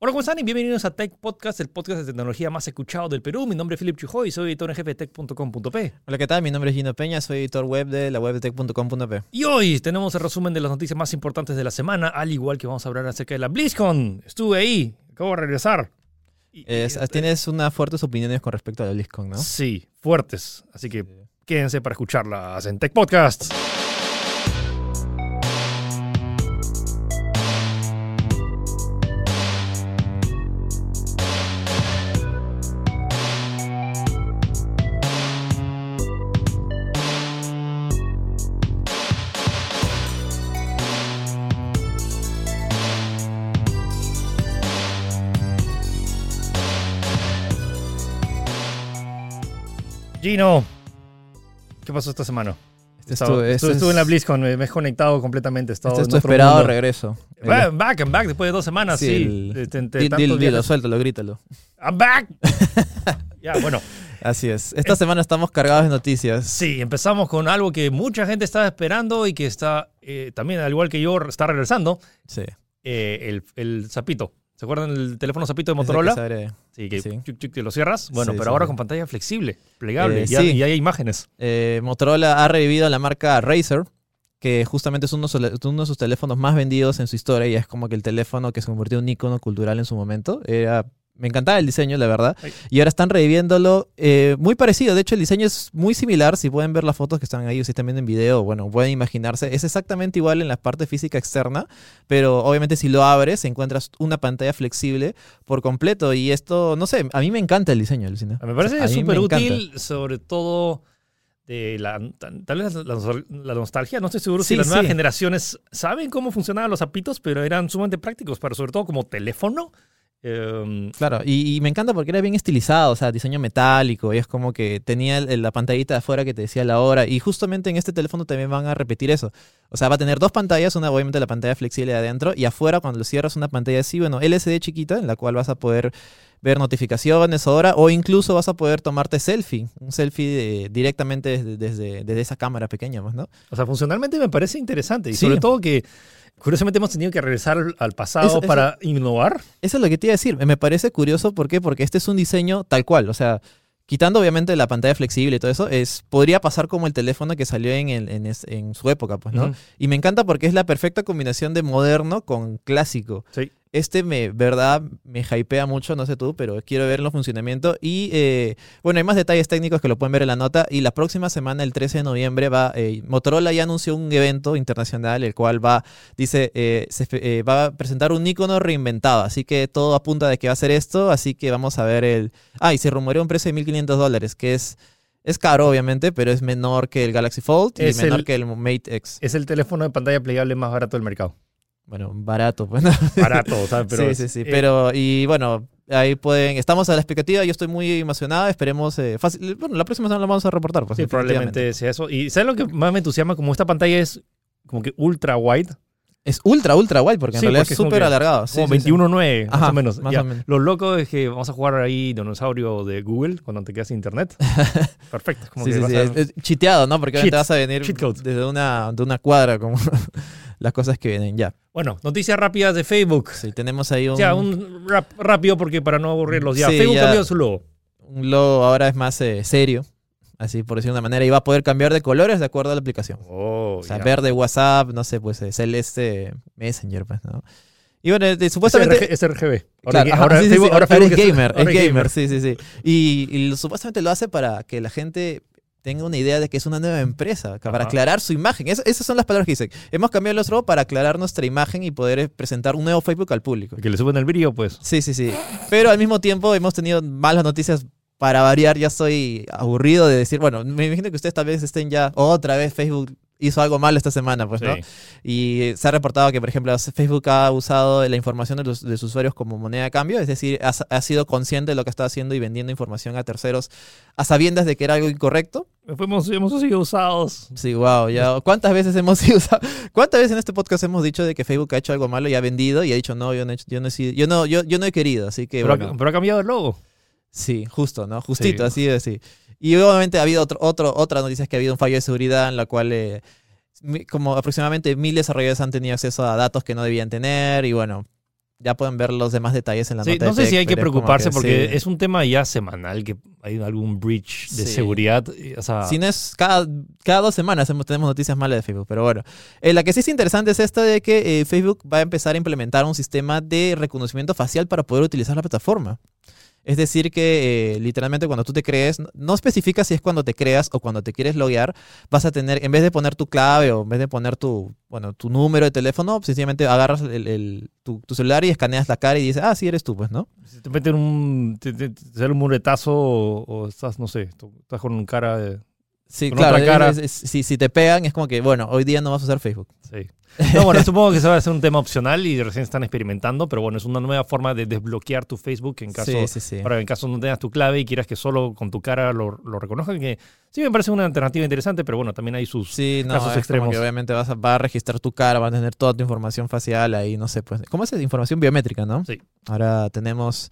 Hola, ¿cómo están? Y bienvenidos a Tech Podcast, el podcast de tecnología más escuchado del Perú. Mi nombre es Philip Chujoy y soy editor en jefe de tech.com.p. Hola, ¿qué tal? Mi nombre es Gino Peña, soy editor web de la web de tech.com.p. Y hoy tenemos el resumen de las noticias más importantes de la semana, al igual que vamos a hablar acerca de la BlizzCon. Estuve ahí, acabo de regresar. Y- Es- y- tienes unas fuertes opiniones con respecto a la BlizzCon, ¿no? Sí, fuertes. Así que quédense para escucharlas en Tech Podcast. Gino, ¿qué pasó esta semana? Este Estaba- es tu- estuve, este estuve en la BlizzCon, me me he conectado completamente. he estado Este es tu esperado mundo. regreso. Ba- Back and back después de dos semanas, sí. Sí, el- Este, Dil- dilo, suéltalo, grítalo. I'm back. ya, bueno. Así es. Esta semana estamos cargados de noticias. Sí, empezamos con algo que mucha gente estaba esperando y que está eh, también, al igual que yo, está regresando. Sí. eh, el, el zapito. ¿Se acuerdan el teléfono zapito de Motorola? Sí, que Sí. chuc, chuc, te lo cierras. Bueno, Sí, pero sí, ahora con pantalla flexible, plegable. Eh, y, hay- sí. y hay imágenes. eh, Motorola ha revivido la marca Razer, que justamente es uno, uno de sus teléfonos más vendidos en su historia y es como que el teléfono que se convirtió en un icono cultural en su momento. Era, me encantaba el diseño, la verdad. Y ahora están reviviéndolo eh, muy parecido. De hecho, el diseño es muy similar. Si pueden ver las fotos que están ahí o si están viendo en video, bueno, pueden imaginarse. Es exactamente igual en la parte física externa, pero obviamente si lo abres encuentras una pantalla flexible por completo. Y esto, no sé, a mí me encanta el diseño, Lucina. Me parece A mí me súper encanta. útil, sobre todo de la, tal vez la, la nostalgia. No estoy seguro si Sí, las nuevas generaciones saben cómo funcionaban los zapitos, pero eran sumamente prácticos, para sobre todo como teléfono. Eh, Claro, y, y me encanta porque era bien estilizado, o sea, diseño metálico, y es como que tenía el- la pantallita de afuera que te decía la hora, y justamente en este teléfono también van a repetir eso. O sea, va a tener dos pantallas, una obviamente la pantalla flexible de adentro, y afuera cuando lo cierras una pantalla así, bueno, LCD chiquita, en la cual vas a poder ver notificaciones, hora, o incluso vas a poder tomarte selfie, un selfie directamente desde, desde, desde esa cámara pequeña, pues, ¿no? o sea, funcionalmente me parece interesante. Y Sí. sobre todo que, curiosamente, hemos tenido que regresar al- pasado Eso- eso- para innovar. Eso es lo que te iba a decir. Me parece curioso, ¿por qué? Porque este es un diseño tal cual. O sea, quitando obviamente la pantalla flexible y todo eso, es, podría pasar como el teléfono que salió en, el- en, es- en su época, pues, ¿no? Y me encanta porque es la perfecta combinación de moderno con clásico. Sí. Este me, verdad, me hypea mucho, no sé tú, pero quiero verlo en funcionamiento. Y eh, bueno, hay más detalles técnicos que lo pueden ver en la nota. Y la próxima semana, el 13 de noviembre, va eh, Motorola ya anunció un evento internacional, el cual va, dice, eh, se eh, va a presentar un icono reinventado. Así que todo apunta de que va a ser esto. Así que vamos a ver el. Ah, y se rumorea un precio de 1.500 dólares, que es. Es caro, obviamente, pero es menor que el Galaxy Fold y Es menor el- que el Mate X. Es el teléfono de pantalla plegable más barato del mercado. Bueno, barato, pues. ¿no? Barato, ¿sabes? Pero sí, sí, sí. eh, Pero, y bueno, ahí pueden. Estamos a la expectativa. Yo estoy muy emocionado. Esperemos. eh, fácil- bueno, la próxima semana lo vamos a reportar. Pues, Sí, probablemente sea eso. Y ¿sabes lo que más me entusiasma? Como esta pantalla es como que ultra wide, Es ultra, ultra wide, porque en Sí, realidad porque es súper alargado. Como sí, sí. 21.9, más o menos. más o menos. Lo loco es que vamos a jugar ahí dinosaurio de Google cuando te quedas sin internet. Perfecto. Como Sí, que sí, vas sí, a- es- es chiteado, ¿no? Porque Cheats, vas a venir desde una, de una cuadra, como las cosas que vienen. Ya. Bueno, noticias rápidas de Facebook. Sí, tenemos ahí un, Ya, un rap- rápido porque para no aburrirlos. Ya, Sí, Facebook ya. cambió su logo. un logo ahora es más eh, serio. Así por decirlo de una manera. Y va a poder cambiar de colores de acuerdo a la aplicación. Oh, O sea, ya. verde WhatsApp, no sé, pues celeste Messenger, pues, ¿no? Y bueno, eh, supuestamente. Es RGB. Ahora, Claro, que- ajá, ahora sí, sí, Facebook, sí, ahora ahora Facebook es gamer, es gamer, sí, sí, sí. Y, supuestamente lo hace para que la gente tenga una idea de que es una nueva empresa, para Ajá. aclarar su imagen. Es- esas son las palabras que dicen. Hemos cambiado nuestro logo para aclarar nuestra imagen y poder eh, presentar un nuevo Facebook al público. Que le suben el brillo, pues. Sí, sí, sí. Pero al mismo tiempo hemos tenido malas noticias. Para variar, ya estoy aburrido de decir, bueno, me imagino que ustedes tal vez estén ya otra vez Facebook hizo algo mal esta semana, pues, ¿no? Sí. Y se ha reportado que, por ejemplo, Facebook ha usado la información de, los, de sus usuarios como moneda de cambio, es decir, ha, ha sido consciente de lo que está haciendo y vendiendo información a terceros a sabiendas de que era algo incorrecto. Hemos, hemos sido usados. Sí, wow, ya. ¿Cuántas veces hemos sido usa- ¿Cuántas veces en este podcast hemos dicho de que Facebook ha hecho algo malo y ha vendido y ha dicho no, yo no he, yo no he sido- yo no, yo, yo no he querido, así que Pero, bueno. ha, pero ha cambiado el logo. Sí, justo, ¿no? Justito, Sí. así de así. Y obviamente ha habido otro, otro, otra noticia que ha habido un fallo de seguridad en la cual eh, como aproximadamente mil desarrolladores han tenido acceso a datos que no debían tener y bueno, ya pueden ver los demás detalles en la Sí, nota. no sé si hay que preocuparse porque sí. es un tema ya semanal que hay algún breach de Sí. seguridad. y, O sea, Si no es cada, cada dos semanas tenemos noticias malas de Facebook, pero bueno. Eh, la que sí es interesante es esto de que eh, Facebook va a empezar a implementar un sistema de reconocimiento facial para poder utilizar la plataforma. Es decir, que eh, literalmente cuando tú te crees, no- especifica si es cuando te creas o cuando te quieres loguear, vas a tener, en vez de poner tu clave o en vez de poner tu, bueno, tu número de teléfono, sencillamente agarras el- el- tu, tu celular y escaneas la cara y dices, ah, sí eres tú, pues, ¿no? si te meten un, te, te- te sale un muretazo o, o estás, no sé, tú estás con un cara de... Sí, Con claro. otra cara. es- es- si, si te pegan, es como que, bueno, hoy día no vas a usar Facebook. Sí. No, bueno, supongo que se va a hacer un tema opcional y recién están experimentando, pero bueno, es una nueva forma de desbloquear tu Facebook en caso, sí, sí, sí. ahora en caso no tengas tu clave y quieras que solo con tu cara lo, lo reconozcan, que sí me parece una alternativa interesante, pero bueno, también hay sus... Sí, no, casos es como extremos. que obviamente vas a, va a registrar tu cara, va a tener toda tu información facial ahí, no sé, pues. ¿Cómo es? Información biométrica, ¿no? Sí. Ahora tenemos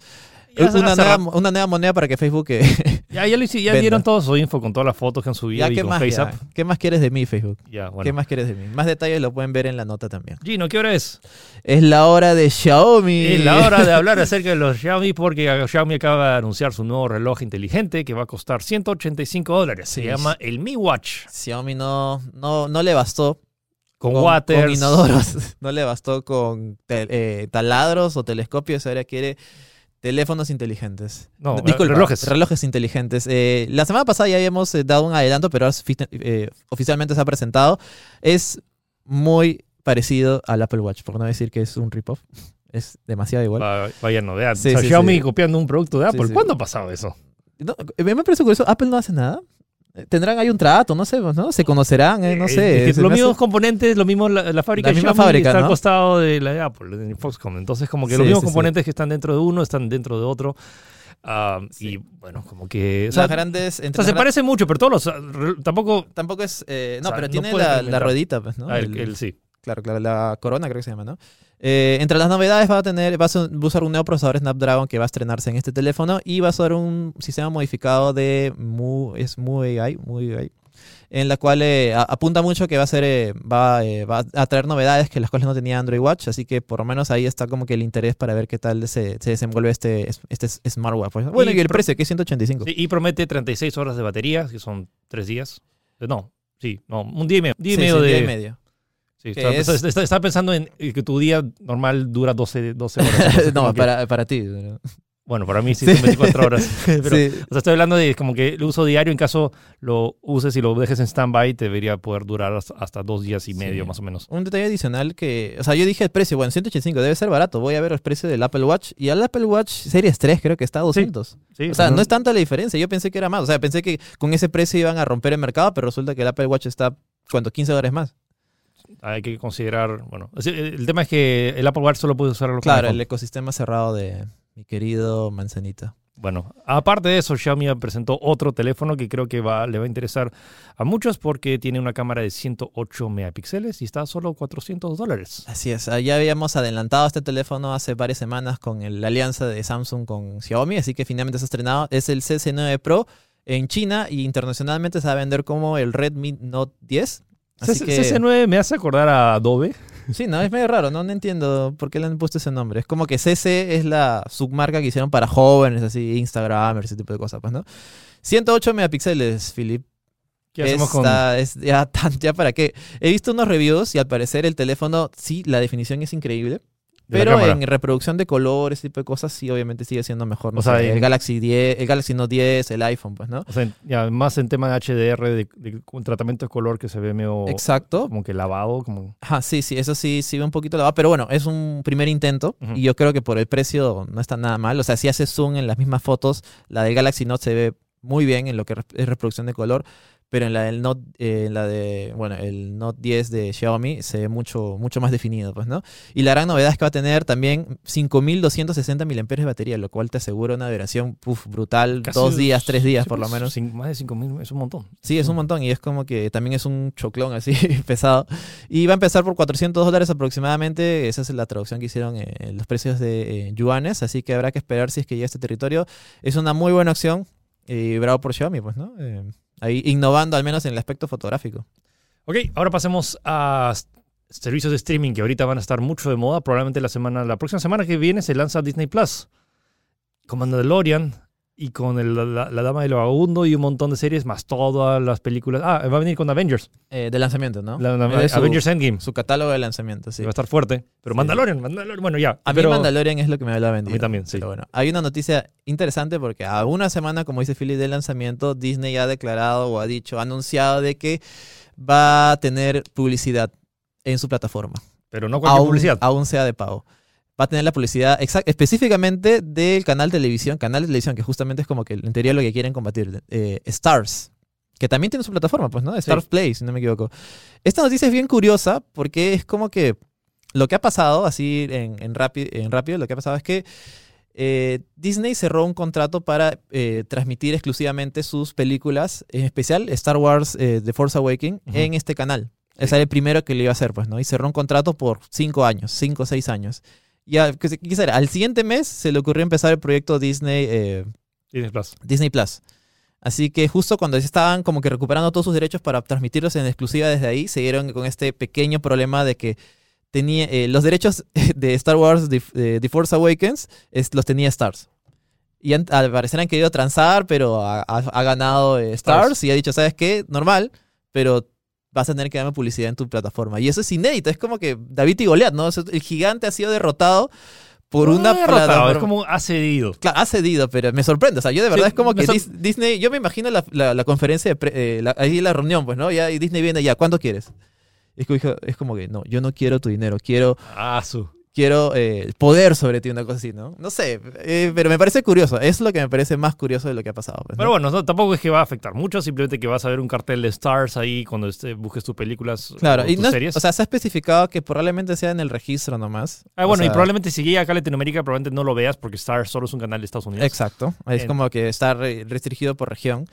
una, nueva, una nueva moneda para que Facebook... eh, Ya, ya, lo hice- ya Venda. dieron todo su info con todas las fotos que han subido ya, y ¿qué con más? FaceApp. ¿Qué más quieres de mí, Facebook? Ya, bueno. ¿Qué más quieres de mí? Más detalles lo pueden ver en la nota también. Gino, ¿qué hora es? Es la hora de Xiaomi. Es la hora de hablar acerca de los Xiaomi porque Xiaomi acaba de anunciar su nuevo reloj inteligente que va a costar 185 dólares. Se Sí. llama el Mi Watch. Xiaomi no, no, no le bastó Con, con, waters. con inodoros. No le bastó con eh, taladros o telescopios. Ahora quiere teléfonos inteligentes. No, Disculpa, relojes. Relojes inteligentes. Eh, la semana pasada ya habíamos eh, dado un adelanto, pero ahora eh, oficialmente se ha presentado. Es muy parecido al Apple Watch, por no decir que es un rip-off. Es demasiado igual. Va- Vaya novedad. Sí, O sea, sí, Xiaomi sí. copiando un producto de Apple. ¿Cuándo ha pasado eso? No, me parece curioso. Apple no hace nada. Tendrán ahí un trato, no sé, ¿no? Se conocerán, eh, no Eh, sé. los hace- mismos componentes, los mismos, la, la fábrica La misma Xiaomi fábrica, está al costado de la de Apple, de Foxconn. Entonces, como que Sí, los mismos sí, sí. componentes que están dentro de uno están dentro de otro. Ah. Y bueno, como que. O sea, las grandes. o sea, se gran- parece mucho, pero todos los. Tampoco. Tampoco es. eh, no, O sea, pero no tiene la, ruedita, pues, ¿no? Ah, el- El- el- sí. Claro, claro, la corona creo que se llama, ¿no? Eh, entre las novedades va a tener, va a, usar un nuevo procesador Snapdragon que va a estrenarse en este teléfono y va a usar un sistema modificado de Mu, es Mu AI, Mu AI, en la cual eh, apunta mucho que va a ser, eh, va, va a traer novedades que las cuales no tenía Android Watch, así que por lo menos ahí está como que el interés para ver qué tal se, se desenvuelve este, este smartwatch. pues. Bueno, y, Y el precio, que es 185. Sí, y promete 36 horas de batería, que son tres días. No, sí, no, un día y medio. Día y Sí, medio sí, de. día y medio. Sí, estaba, es- está- está- estaba pensando en que tu día normal dura 12, 12 horas. no, que- para, para ti. pero- Bueno, para mí sí, son 24 horas. Pero, Sí. O sea, estoy hablando de como que el uso diario, en caso lo uses y lo dejes en stand-by, te debería poder durar hasta- dos días y Sí. medio más o menos. Un detalle adicional que, o sea, yo dije el precio, bueno, 185 debe ser barato. Voy a ver el precio del Apple Watch y al Apple Watch Series 3 creo que está a 200. Sí, O sea, no es tanta la diferencia. Yo pensé que era más. O sea, pensé que con ese precio iban a romper el mercado, pero resulta que el Apple Watch está, ¿cuánto? 15 dólares más. Hay que considerar, bueno, el tema es que el Apple Watch solo puede usarlo con Claro, el ecosistema cerrado de mi querido Manzanita. Bueno, aparte de eso, Xiaomi presentó otro teléfono que creo que va, le va a interesar a muchos porque tiene una cámara de 108 megapíxeles y está a solo 400 dólares. Así es, ah, ya habíamos adelantado este teléfono hace varias semanas con el- la alianza de Samsung con Xiaomi, así que finalmente se ha estrenado. Es el CC9 Pro en China y internacionalmente se va a vender como el Redmi Note 10. Así que, CC9 me hace acordar a Adobe. sí, no, es medio raro, no, no entiendo por qué le han puesto ese nombre. Es como que CC es la submarca que hicieron para jóvenes, así, Instagram, ese tipo de cosas, pues, ¿no? 108 megapíxeles, Philip. ¿Qué hacemos con...? Está- es ya, tan- ya para qué. He visto unos reviews y al parecer el teléfono, sí, la definición es increíble. Pero en reproducción de color, ese tipo de cosas, sí, obviamente sigue siendo mejor. No O sea, sé, en- el Galaxy 10, el Galaxy Note 10, el iPhone, pues, ¿no? O sea, ya más en tema de HDR, de, de un tratamiento de color que se ve medio Exacto. como que lavado, como... Ajá, sí, sí, eso sí, sí ve un poquito lavado, pero bueno, es un primer intento Ujú. y yo creo que por el precio no está nada mal. O sea, si haces zoom en las mismas fotos, la del Galaxy Note se ve muy bien en lo que es reproducción de color, pero en la del Note, eh, en la de, bueno, el Note 10 de Xiaomi se ve mucho, mucho más definido, pues, ¿no? Y la gran novedad es que va a tener también 5260 mAh de batería, lo cual te asegura una duración brutal, casi- dos días, tres días sí, por lo menos. más de 5.000 es un montón. Sí, es un montón y es como que también es un choclón así pesado. Y va a empezar por 400 dólares aproximadamente. Esa es la traducción que hicieron en los precios de eh, yuanes. Así que habrá que esperar si es que llega a este territorio. Es una muy buena opción y bravo por Xiaomi, pues, ¿no? Ahí innovando al menos en el aspecto fotográfico. Ok, ahora pasemos a servicios de streaming que ahorita van a estar mucho de moda, probablemente la semana, la próxima semana que viene se lanza Disney Plus. Con Mandalorian y con el- la, la Dama del Vagabundo y un montón de series, más todas las películas. Ah, va a venir con Avengers. Eh, de lanzamiento, ¿no? La- la- Es su, Avengers Endgame. su catálogo de lanzamiento, sí. Va a estar fuerte. Pero Sí. Mandalorian, Mandalorian, bueno, ya. A mí Mandalorian es lo que me habla vendido. A mí también, sí. Pero bueno, hay una noticia interesante porque a una semana, como dice Philly, del lanzamiento, Disney ha declarado o ha dicho, ha anunciado de que va a tener publicidad en su plataforma. Pero no cualquier aún, publicidad. aún sea de pago. Va a tener la publicidad específicamente del canal televisión, canal de televisión, que justamente es como que en teoría lo que quieren combatir. eh, Stars, que también tiene su plataforma, pues, ¿no? Stars Play, si no me equivoco. Esta noticia es bien curiosa porque es como que lo que ha pasado, así en, en, rápido, en rápido, lo que ha pasado es que eh, Disney cerró un contrato para eh, transmitir exclusivamente sus películas, en especial Star Wars The Force Awakens, Ujú. en este canal. Sí. Ese era el primero que le iba a hacer, pues, ¿no? Y cerró un contrato por cinco años, cinco o seis años. Ya. Al siguiente mes se le ocurrió empezar el proyecto Disney, eh, Disney Plus. Disney Plus. Así que justo cuando estaban como que recuperando todos sus derechos para transmitirlos en exclusiva desde ahí, se dieron con este pequeño problema de que tenía eh, los derechos de Star Wars The, eh, The Force Awakens es- los tenía Stars. Y han- al parecer han querido transar, pero ha, ha- ha ganado eh, Stars Stars. y ha dicho, ¿sabes qué? Normal, pero vas a tener que darme publicidad en tu plataforma. Y eso es inédito, es como que David y Goliat, ¿no? El gigante ha sido derrotado por No una derrotado, plataforma. Es como ha cedido. Claro, ha cedido, pero me sorprende. O sea, yo de verdad Sí, es como que Disney, yo me imagino la, la- la conferencia, de pre- eh, la- ahí la reunión, pues, ¿no? Ya, y Disney viene ya, ¿cuánto quieres? Es como, es como que, no, yo no quiero tu dinero, quiero, Ah, su. Quiero eh, poder sobre ti, una cosa así, ¿no? No sé, eh, pero me parece curioso. Es lo que me parece más curioso de lo que ha pasado. pues, ¿no? Pero bueno, no, tampoco es que va a afectar mucho, simplemente que vas a ver un cartel de Stars ahí cuando este, busques tus películas Claro, o y tus no es- series. o sea, se ha especificado que probablemente sea en el registro nomás. ah, O bueno, y sea, probablemente si llega acá a Latinoamérica, probablemente no lo veas porque Stars solo es un canal de Estados Unidos. Exacto, es En- como que está re- restringido por región.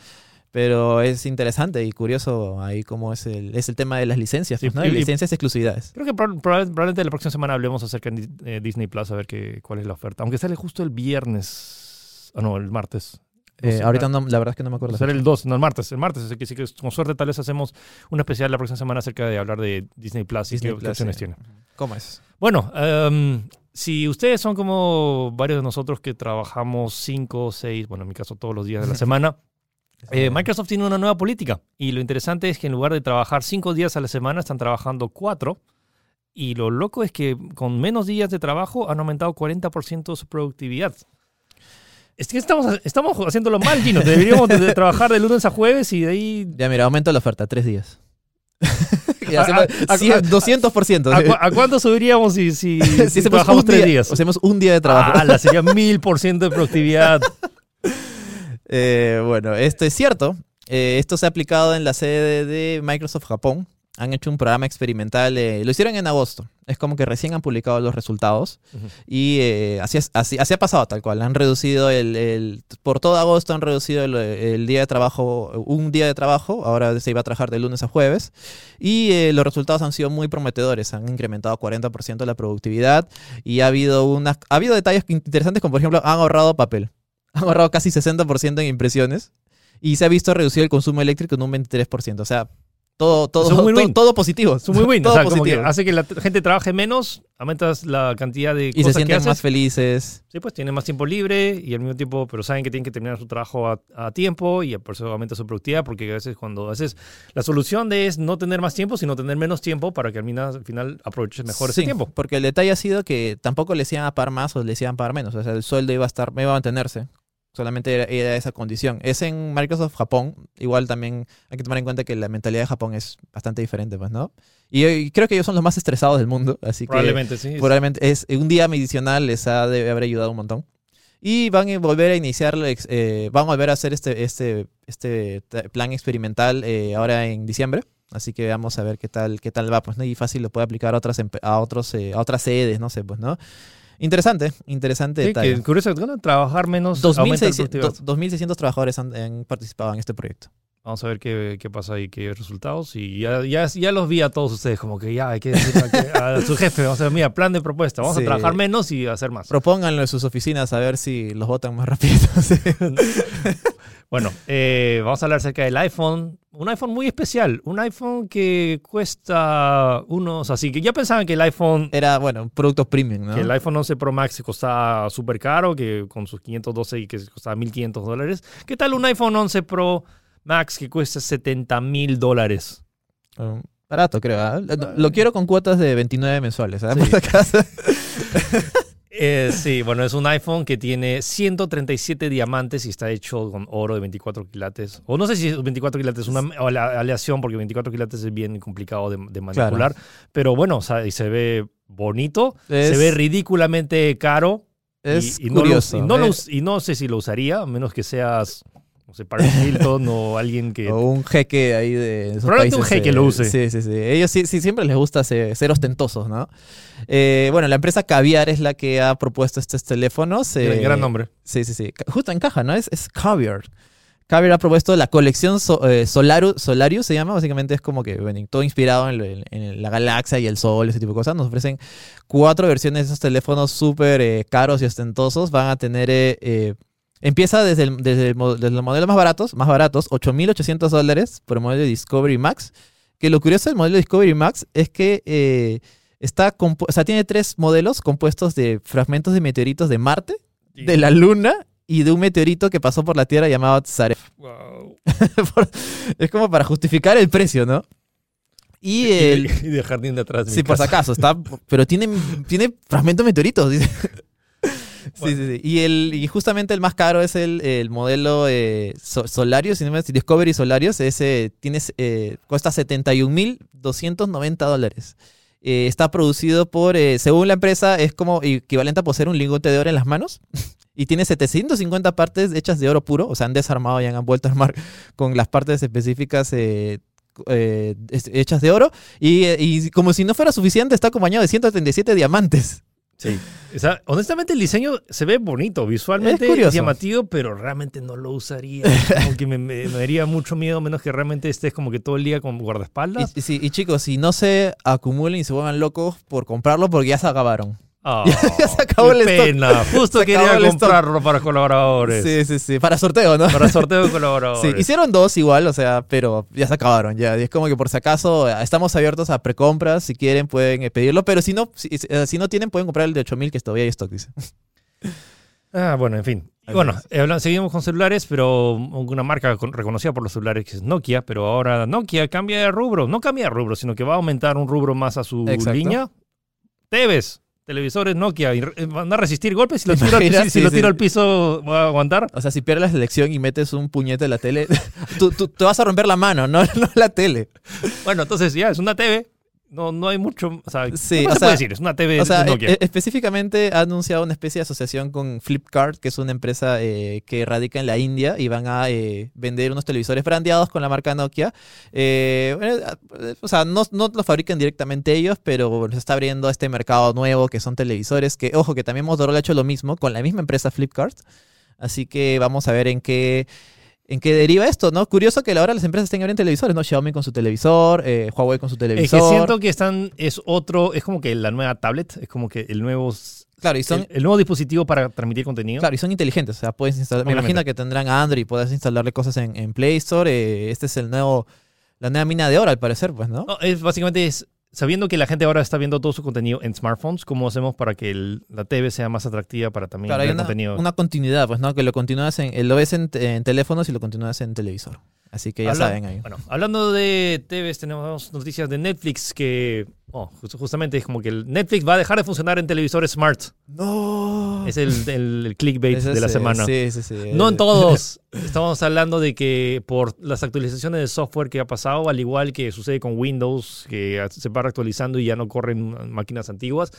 Pero es interesante y curioso ahí cómo es el, es el tema de las licencias, Sí, ¿no? y- licencias y exclusividades. Creo que proba- proba- probablemente la próxima semana hablemos acerca de eh, Disney Plus, a ver qué, cuál es la oferta. Aunque sale justo el viernes. Ah, no, el martes. No Eh, ahorita la- no, la verdad es que no me acuerdo. Será el 2, no el martes, el martes, así que sí que con suerte tal vez hacemos un especial la próxima semana acerca de hablar de Disney Plus y Disney qué, qué Plus, opciones sí. tiene. ¿Cómo es? Bueno, em, si ustedes son como varios de nosotros que trabajamos 5 o 6, bueno, en mi caso todos los días de la semana, eh, Microsoft tiene una nueva política y lo interesante es que en lugar de trabajar 5 días a la semana, están trabajando 4. Y lo loco es que con menos días de trabajo han aumentado 40% su productividad. Es que estamos, estamos haciéndolo mal, Gino. Deberíamos de, de trabajar de lunes a jueves y de ahí Ya, mira, aumento la oferta, tres días. Hacemos a- a- 100, 200%. ¿A, cu- a cuánto subiríamos si, si, si trabajamos tres día, días? Hacemos un día de trabajo. Ah, la sería mil por ciento de productividad. Eh, bueno, esto es cierto. Eh, esto se ha aplicado en la sede de Microsoft Japón. Han hecho un programa experimental. eh, lo hicieron en agosto. Es como que recién han publicado los resultados. Y eh, así, es- así, así ha pasado tal cual. Han reducido el, el- por todo agosto han reducido el, el día de trabajo, un día de trabajo. Ahora se iba a trabajar de lunes a jueves. Y los resultados han sido muy prometedores. Han incrementado 40% la productividad. Y ha habido, unas, ha habido detalles interesantes como por ejemplo han ahorrado papel. Han ahorrado casi 60% en impresiones. Y se ha visto reducido el consumo eléctrico en un 23%. O sea, todo, todo, todo, positivo. Es muy bueno. Todo O sea, como que positivo. hace que la gente trabaje menos, aumentas la cantidad de Y se que sienten haces. más felices. Sí, pues tienen más tiempo libre y al mismo tiempo, pero saben que tienen que terminar su trabajo a, a tiempo y por eso aumenta su productividad, porque a veces cuando haces la solución de es no tener más tiempo, sino tener menos tiempo para que al final, al final aproveches mejor ese Sí, tiempo. Porque el detalle ha sido que tampoco les iban a pagar más o les iban a pagar menos. O sea, el sueldo iba a estar, iba a mantenerse. Solamente era, era esa condición. Es en Microsoft Japón. Igual también hay que tomar en cuenta que la mentalidad de Japón es bastante diferente, pues, ¿no? Y, y creo que ellos son los más estresados del mundo. Así Probablemente, sí. que probablemente es un día adicional les ha de haber ayudado un montón. Y van a volver a iniciar, eh, van a volver a hacer este, este, este plan experimental eh, ahora en diciembre. Así que vamos a ver qué tal, qué tal va, pues, ¿no? Y fácil lo puede aplicar a otras, a otros, eh, a otras sedes, no sé, pues, ¿no? Interesante, interesante Sí, detalle. que curioso, trabajar menos aumenta la 2.600 productividad. do- 2.600 trabajadores han, han participado en este proyecto. Vamos a ver qué, qué pasa y qué resultados. Y ya, ya, ya los vi a todos ustedes, como que ya hay que decir a, su jefe, vamos a ver, mira, plan de propuesta, vamos Sí. a trabajar menos y hacer más. Propónganlo en sus oficinas a ver si los votan más rápido. Sí. Bueno, eh, vamos a hablar acerca del iPhone. Un iPhone muy especial. Un iPhone que cuesta unos... Así que ya pensaban que el iPhone... Era, bueno, un producto premium, ¿no? Que el iPhone 11 Pro Max costaba súper caro, que con sus 512 y que costaba 1.500 dólares. ¿Qué tal un iPhone 11 Pro Max que cuesta 70 mil dólares? Um, barato, creo. ¿ah? Lo, lo quiero con cuotas de 29 mensuales. ¿sabes? Por si acaso. Eh, sí, bueno, es un iPhone que tiene 137 diamantes y está hecho con oro de 24 quilates. O no sé si es 24 quilates, una ale- aleación, porque 24 quilates es bien complicado de, de manipular. Pero bueno, o sea, y se ve bonito, Es- se ve ridículamente caro. Es y, y no lo- curioso. y no, lo ¿eh? y no sé si lo usaría, a menos que seas, no sé, Paris Hilton o alguien que... O un jeque ahí de esos Probablemente un jeque eh, lo use. Sí, sí, sí. Ellos sí, sí siempre les gusta ser, ser ostentosos, ¿no? Eh, bueno, la empresa Caviar es la que ha propuesto estos teléfonos. Gran- eh, gran nombre. Sí, sí, sí. Justo encaja, ¿no? Es, es Caviar. Caviar ha propuesto la colección so- eh, Solarius, se llama. Básicamente es como que bueno, todo inspirado en, lo- en- en la galaxia y el sol, ese tipo de cosas. Nos ofrecen cuatro versiones de esos teléfonos súper eh, caros y ostentosos. Van a tener... eh, empieza desde, el- desde, el mo- desde los modelos más baratos, más baratos, 8.800 dólares por el modelo de Discovery Max. Que lo curioso del modelo Discovery Max es que eh, está o sea, tiene tres modelos compuestos de fragmentos de meteoritos de Marte, de la Luna y de un meteorito que pasó por la Tierra llamado Tsaref. Wow. Es como para justificar el precio, ¿no? Y Y, el... de, y de jardín de atrás. de Sí, por si acaso, está, pero tiene, tiene fragmentos de meteoritos. Dice. Sí, sí, sí. Y, el, y justamente el más caro es el, el modelo eh, So- Solarius, si no me- Discovery Solarius. Ese tiene, eh, cuesta 71.290 dólares. Eh, está producido por, eh, según la empresa, es como equivalente a poseer un lingote de oro en las manos. Y tiene 750 partes hechas de oro puro. O sea, han desarmado y han vuelto a armar con las partes específicas eh, eh, hechas de oro. Y, y como si no fuera suficiente, está acompañado de 137 diamantes. Sí. O sea, honestamente el diseño se ve bonito, visualmente Es llamativo, pero realmente no lo usaría. Como que me, me- me daría mucho miedo, menos que realmente estés como que todo el día con guardaespaldas. Y sí, y chicos, si no se acumulen y se vuelvan locos por comprarlo porque ya se acabaron. Ah, ya se acabó qué el stock. pena. Justo Se quería comprarlo para colaboradores. Sí, sí, sí. Para sorteo, ¿no? Para sorteo de Sí, colaboradores. hicieron dos igual, o sea, pero ya se acabaron ya. Y es como que por si acaso eh, estamos abiertos a precompras, si quieren pueden eh, pedirlo, pero si no, si, eh, si no tienen pueden comprar el de 8000 que todavía hay stock, dice. Ah, bueno, en fin. Y bueno, eh, seguimos con celulares, pero una marca con- reconocida por los celulares que es Nokia, pero ahora Nokia cambia de rubro. No cambia de rubro, sino que va a aumentar un rubro más a su Exacto. línea. TVs, televisores Nokia, y van a resistir golpes. Si lo ¿Te tiro, al, imaginas? si, si Sí, lo sí. tiro al piso, ¿va a aguantar? O sea, si pierdes la selección y metes un puñete en la tele, tú, tú- te vas a romper la mano, no, no la tele. Bueno, entonces ya, es una TV. No, no hay mucho. O sea, Sí, ¿qué o más se sea, puede decir? Es una TV O sea, de Nokia. e- específicamente ha anunciado una especie de asociación con Flipkart, que es una empresa eh, que radica en la India y van a eh, vender unos televisores brandeados con la marca Nokia. Eh, eh, o sea, no, no lo fabrican directamente ellos, pero se está abriendo este mercado nuevo que son televisores, que ojo, que también Motorola ha hecho lo mismo con la misma empresa Flipkart. Así que vamos a ver en qué... ¿En qué deriva esto, no? Curioso que ahora las empresas tengan en televisores, ¿no? Xiaomi con su televisor, eh, Huawei con su es televisor. que siento que están. Es otro. Es como que la nueva tablet. Es como que el nuevo. Claro, y son, el, el nuevo dispositivo para transmitir contenido. Claro, y son inteligentes. O sea, puedes instalar. Me imagino que tendrán Android, puedes instalarle cosas en, en Play Store. eh, este es el nuevo, la nueva mina de oro, al parecer, pues, ¿no? No, es básicamente es sabiendo que la gente ahora está viendo todo su contenido en smartphones, ¿cómo hacemos para que el- la TV sea más atractiva para también claro, hay ver una, contenido? una continuidad, pues, ¿no? Que lo continúas en, lo ves en, en teléfonos y lo continúas en televisor. Así que ya Habla- saben ahí. Bueno, hablando de TVs, tenemos noticias de Netflix que, oh, just- justamente es como que el Netflix va a dejar de funcionar en televisores smart. No. Es el, el- el clickbait de la semana. Sí, sí, sí. No en todos. Estamos hablando de que por las actualizaciones de software que ha pasado, al igual que sucede con Windows, que se va actualizando y ya no corren máquinas antiguas,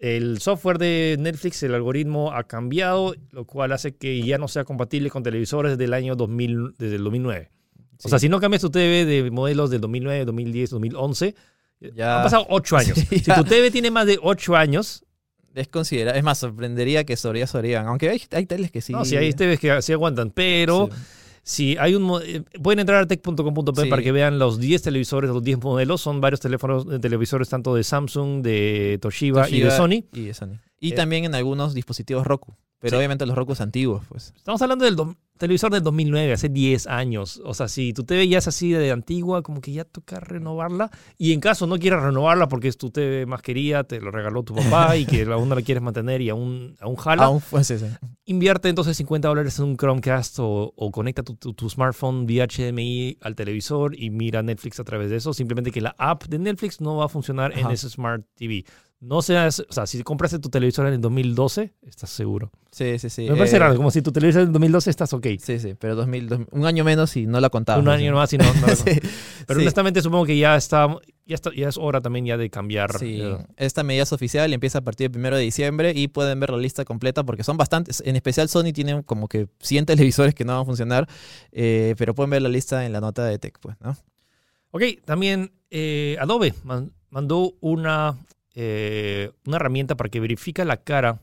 el software de Netflix, el algoritmo ha cambiado, lo cual hace que ya no sea compatible con televisores desde el año 2000, desde el 2009. O Sí. sea, si no cambias tu TV de modelos del 2009, 2010, 2011, Ya. han pasado 8 años. Sí, si tu TV tiene más de 8 años, Es considera Es más, sorprendería que sobre sobrevivan. Aunque hay, hay teles que sí. no, si hay TVs que sí aguantan, pero... Sí. Si hay un eh, pueden entrar a tech.com.p Sí. para que vean los 10 televisores, los 10 modelos. Son varios teléfonos, eh, televisores tanto de Samsung, de Toshiba, y de Sony. Y de Sony. Y Eh, también en algunos dispositivos Roku. Pero Sí. obviamente los Roku antiguos, pues. Estamos hablando del... televisor del 2009, hace 10 años. O sea, si TV ya es así de antigua, como que ya toca renovarla. Y en caso no quieras renovarla porque es tu TV más querida, te lo regaló tu papá y que aún no la quieres mantener y aún, aún jala, Aún fue sí, sí. Invierte entonces 50 dólares en un Chromecast o, o conecta tu, tu- tu smartphone vía HDMI al televisor y mira Netflix a través de eso. Simplemente que la app de Netflix no va a funcionar en ese Smart TV. No seas, o sea, si compraste tu televisor en el 2012, estás seguro. Sí, sí, sí. Me parece Eh, raro, como si tu televisor en el 2012 estás ok. Sí, sí, pero 2000, dos- un año menos y no la contaba. Un año más y no. no- Sí, Pero sí. honestamente supongo que ya está, ya está, ya es hora también ya de cambiar. Sí, eh, esta medida es oficial y empieza a partir del 1 de diciembre y pueden ver la lista completa porque son bastantes. En especial Sony tiene como que 100 televisores que no van a funcionar, eh, pero pueden ver la lista en la nota de Tech, pues, ¿no? Ok, también eh, Adobe man- mandó una, eh, una herramienta para que verifica la cara.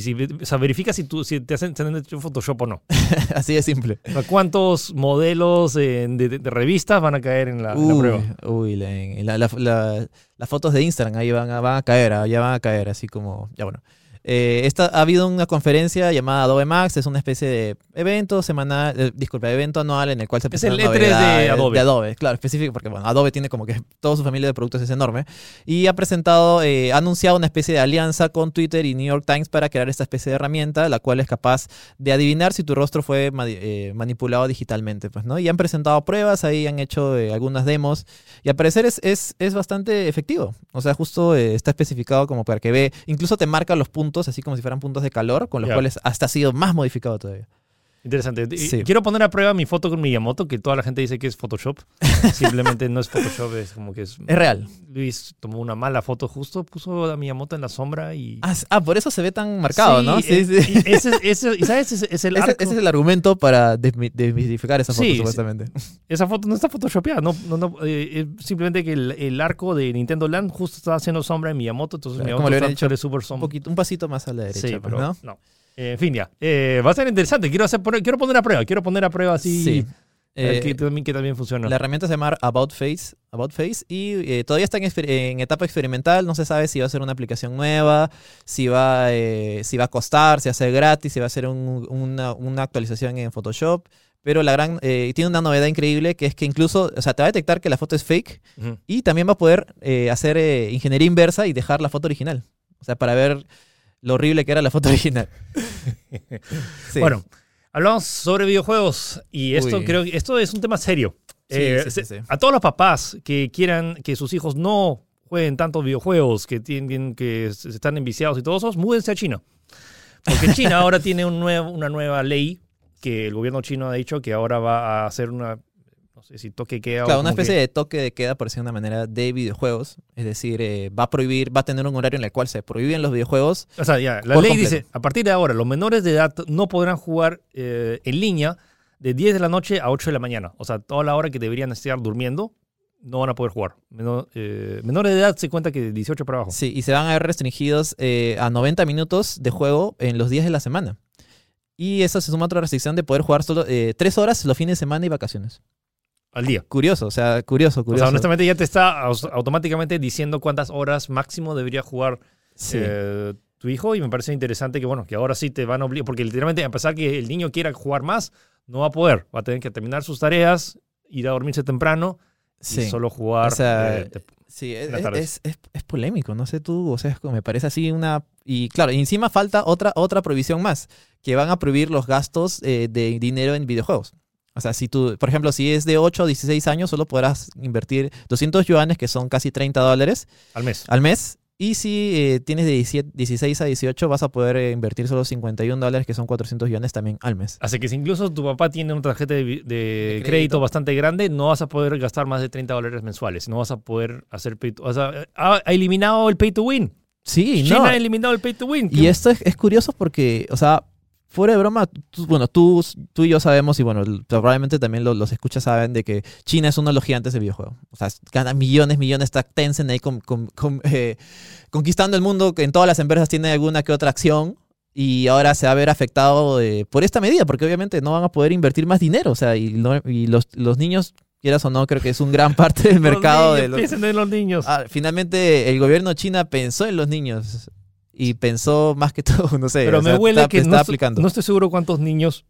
Si, si- o sea, verifica si, tú, si te hacen te Photoshop o no. Así de simple. O sea, ¿Cuántos modelos eh, de, de- de revistas van a caer en la, en la Uy, prueba? uy, la- la- la- la- las fotos de Instagram ahí van a, van a caer, ah, ya van a caer, así como, ya bueno. Eh, esta, ha habido una conferencia llamada Adobe Max, es una especie de evento semanal, eh, disculpa, evento anual en el cual se Es el presentan E3 de novedades Adobe. De Adobe, claro, específico, porque bueno, Adobe tiene como que toda su familia de productos es enorme. Y ha presentado, eh, ha anunciado una especie de alianza con Twitter y New York Times para crear esta especie de herramienta, la cual es capaz de adivinar si tu rostro fue ma- manipulado digitalmente, pues, ¿no? Y han presentado pruebas, ahí han hecho algunas demos, y al parecer es, es, es bastante efectivo. O sea, justo está especificado como para que ve, incluso te marca los puntos, así como si fueran puntos de calor, con los cuales hasta ha sido más modificado todavía. Interesante. Sí. Quiero poner a prueba mi foto con Miyamoto, que toda la gente dice que es Photoshop. Simplemente no es Photoshop, es como que es... Es real. Luis tomó una mala foto justo, puso a Miyamoto en la sombra y... Ah, ah, por eso se ve tan marcado, ¿no? Sí, eh, y ese, ese- y ¿sabes? Ese es el Ese, ese es el argumento para desmi- desmitificar esa foto, Sí, sí. supuestamente. Esa foto no está photoshopeada, no, no, no, eh, eh, simplemente que el, el arco de Nintendo Land justo está haciendo sombra en Miyamoto, entonces Claro, Miyamoto como le dicho, super Un, sombra. poquito, un pasito más a la derecha, Sí, pues, pero ¿no? no. Eh, en fin, ya. Eh, va a ser interesante. Quiero, hacer, poner- quiero poner a prueba. Quiero poner a prueba así. Sí. eh, Eh, que, también, que también funciona. La herramienta se llama About Face, About Face y eh, todavía está en, etapa experimental. No se sabe si va a ser una aplicación nueva, si va, eh, si va a costar, si va a ser gratis, si va a ser un- una, una actualización en Photoshop. Pero la gran eh, tiene una novedad increíble que es que incluso, o sea, te va a detectar que la foto es fake y también va a poder eh, hacer eh, ingeniería inversa y dejar la foto original. O sea, para ver lo horrible que era la foto original. Sí. Bueno, hablamos sobre videojuegos y esto Uy. creo que esto es un tema serio. Sí, Eh, sí, sí, se- sí. A todos los papás que quieran que sus hijos no jueguen tantos videojuegos, que tienen que se- están enviciados y todos esos, múdense a China. Porque China ahora tiene un nuevo- una nueva ley que el gobierno chino ha dicho que ahora va a hacer una, no sé si toque queda o Claro, una que- especie de toque de queda, por decir de una manera, de videojuegos. Es decir, eh, va a prohibir, va a tener un horario en el cual se prohíben los videojuegos. O sea, ya, la ley completo. dice, a partir de ahora, los menores de edad no podrán jugar eh, en línea de 10 de la noche a 8 de la mañana. O sea, toda la hora que deberían estar durmiendo, no van a poder jugar. Menor- eh, menores de edad se cuenta que de 18 para abajo. Sí, y se van a ver restringidos eh, a 90 minutos de juego en los días de la semana. Y eso se suma a otra restricción de poder jugar solo eh, tres horas los fines de semana y vacaciones. Al día. Curioso, o sea, curioso, O curioso. sea, honestamente ya te está automáticamente diciendo cuántas horas máximo debería jugar Sí. eh, tu hijo y me parece interesante que, bueno, que ahora sí te van a obligar, porque literalmente a pesar que el niño quiera jugar más, no va a poder. Va a tener que terminar sus tareas, ir a dormirse temprano sí. y solo jugar. O sea, eh, Sí, es, es, es- es polémico, no sé tú, o sea, es como me parece así una... Y claro, y encima falta otra, otra prohibición más, que van a prohibir los gastos eh, de dinero en videojuegos. O sea, si tú, por ejemplo, si es de 8 a 16 años, solo podrás invertir 200 yuanes, que son casi 30 dólares al mes. al mes. Y si eh, tienes de 17 16 a 18, vas a poder eh, invertir solo 51 dólares, que son 400 yuanes también al mes. Así que si incluso tu papá tiene una tarjeta de, de crédito. crédito. bastante grande, no vas a poder gastar más de 30 dólares mensuales. No vas a poder hacer pay to, o sea, ha, ha eliminado el pay to win. Sí, China no. ha eliminado el pay to win. Y esto es, es curioso porque, o sea, fuera de broma, tú- bueno, tú, tú y yo sabemos, y bueno, probablemente también lo- los escuchas saben de que China es uno de los gigantes del videojuego. O sea, gana millones, millones, está Tencent ahí con- con- con, eh, conquistando el mundo, que en todas las empresas tiene alguna que otra acción. Y ahora se va a ver afectado eh, por esta medida, porque obviamente no van a poder invertir más dinero. O sea, y, no- y los, los niños, quieras o no, creo que es un gran parte del mercado de los, Piensen en los niños. Ah, finalmente el gobierno china pensó en los niños y pensó más que todo, no sé, Pero me sea, huele está- que está no, aplicando. no estoy seguro cuántos niños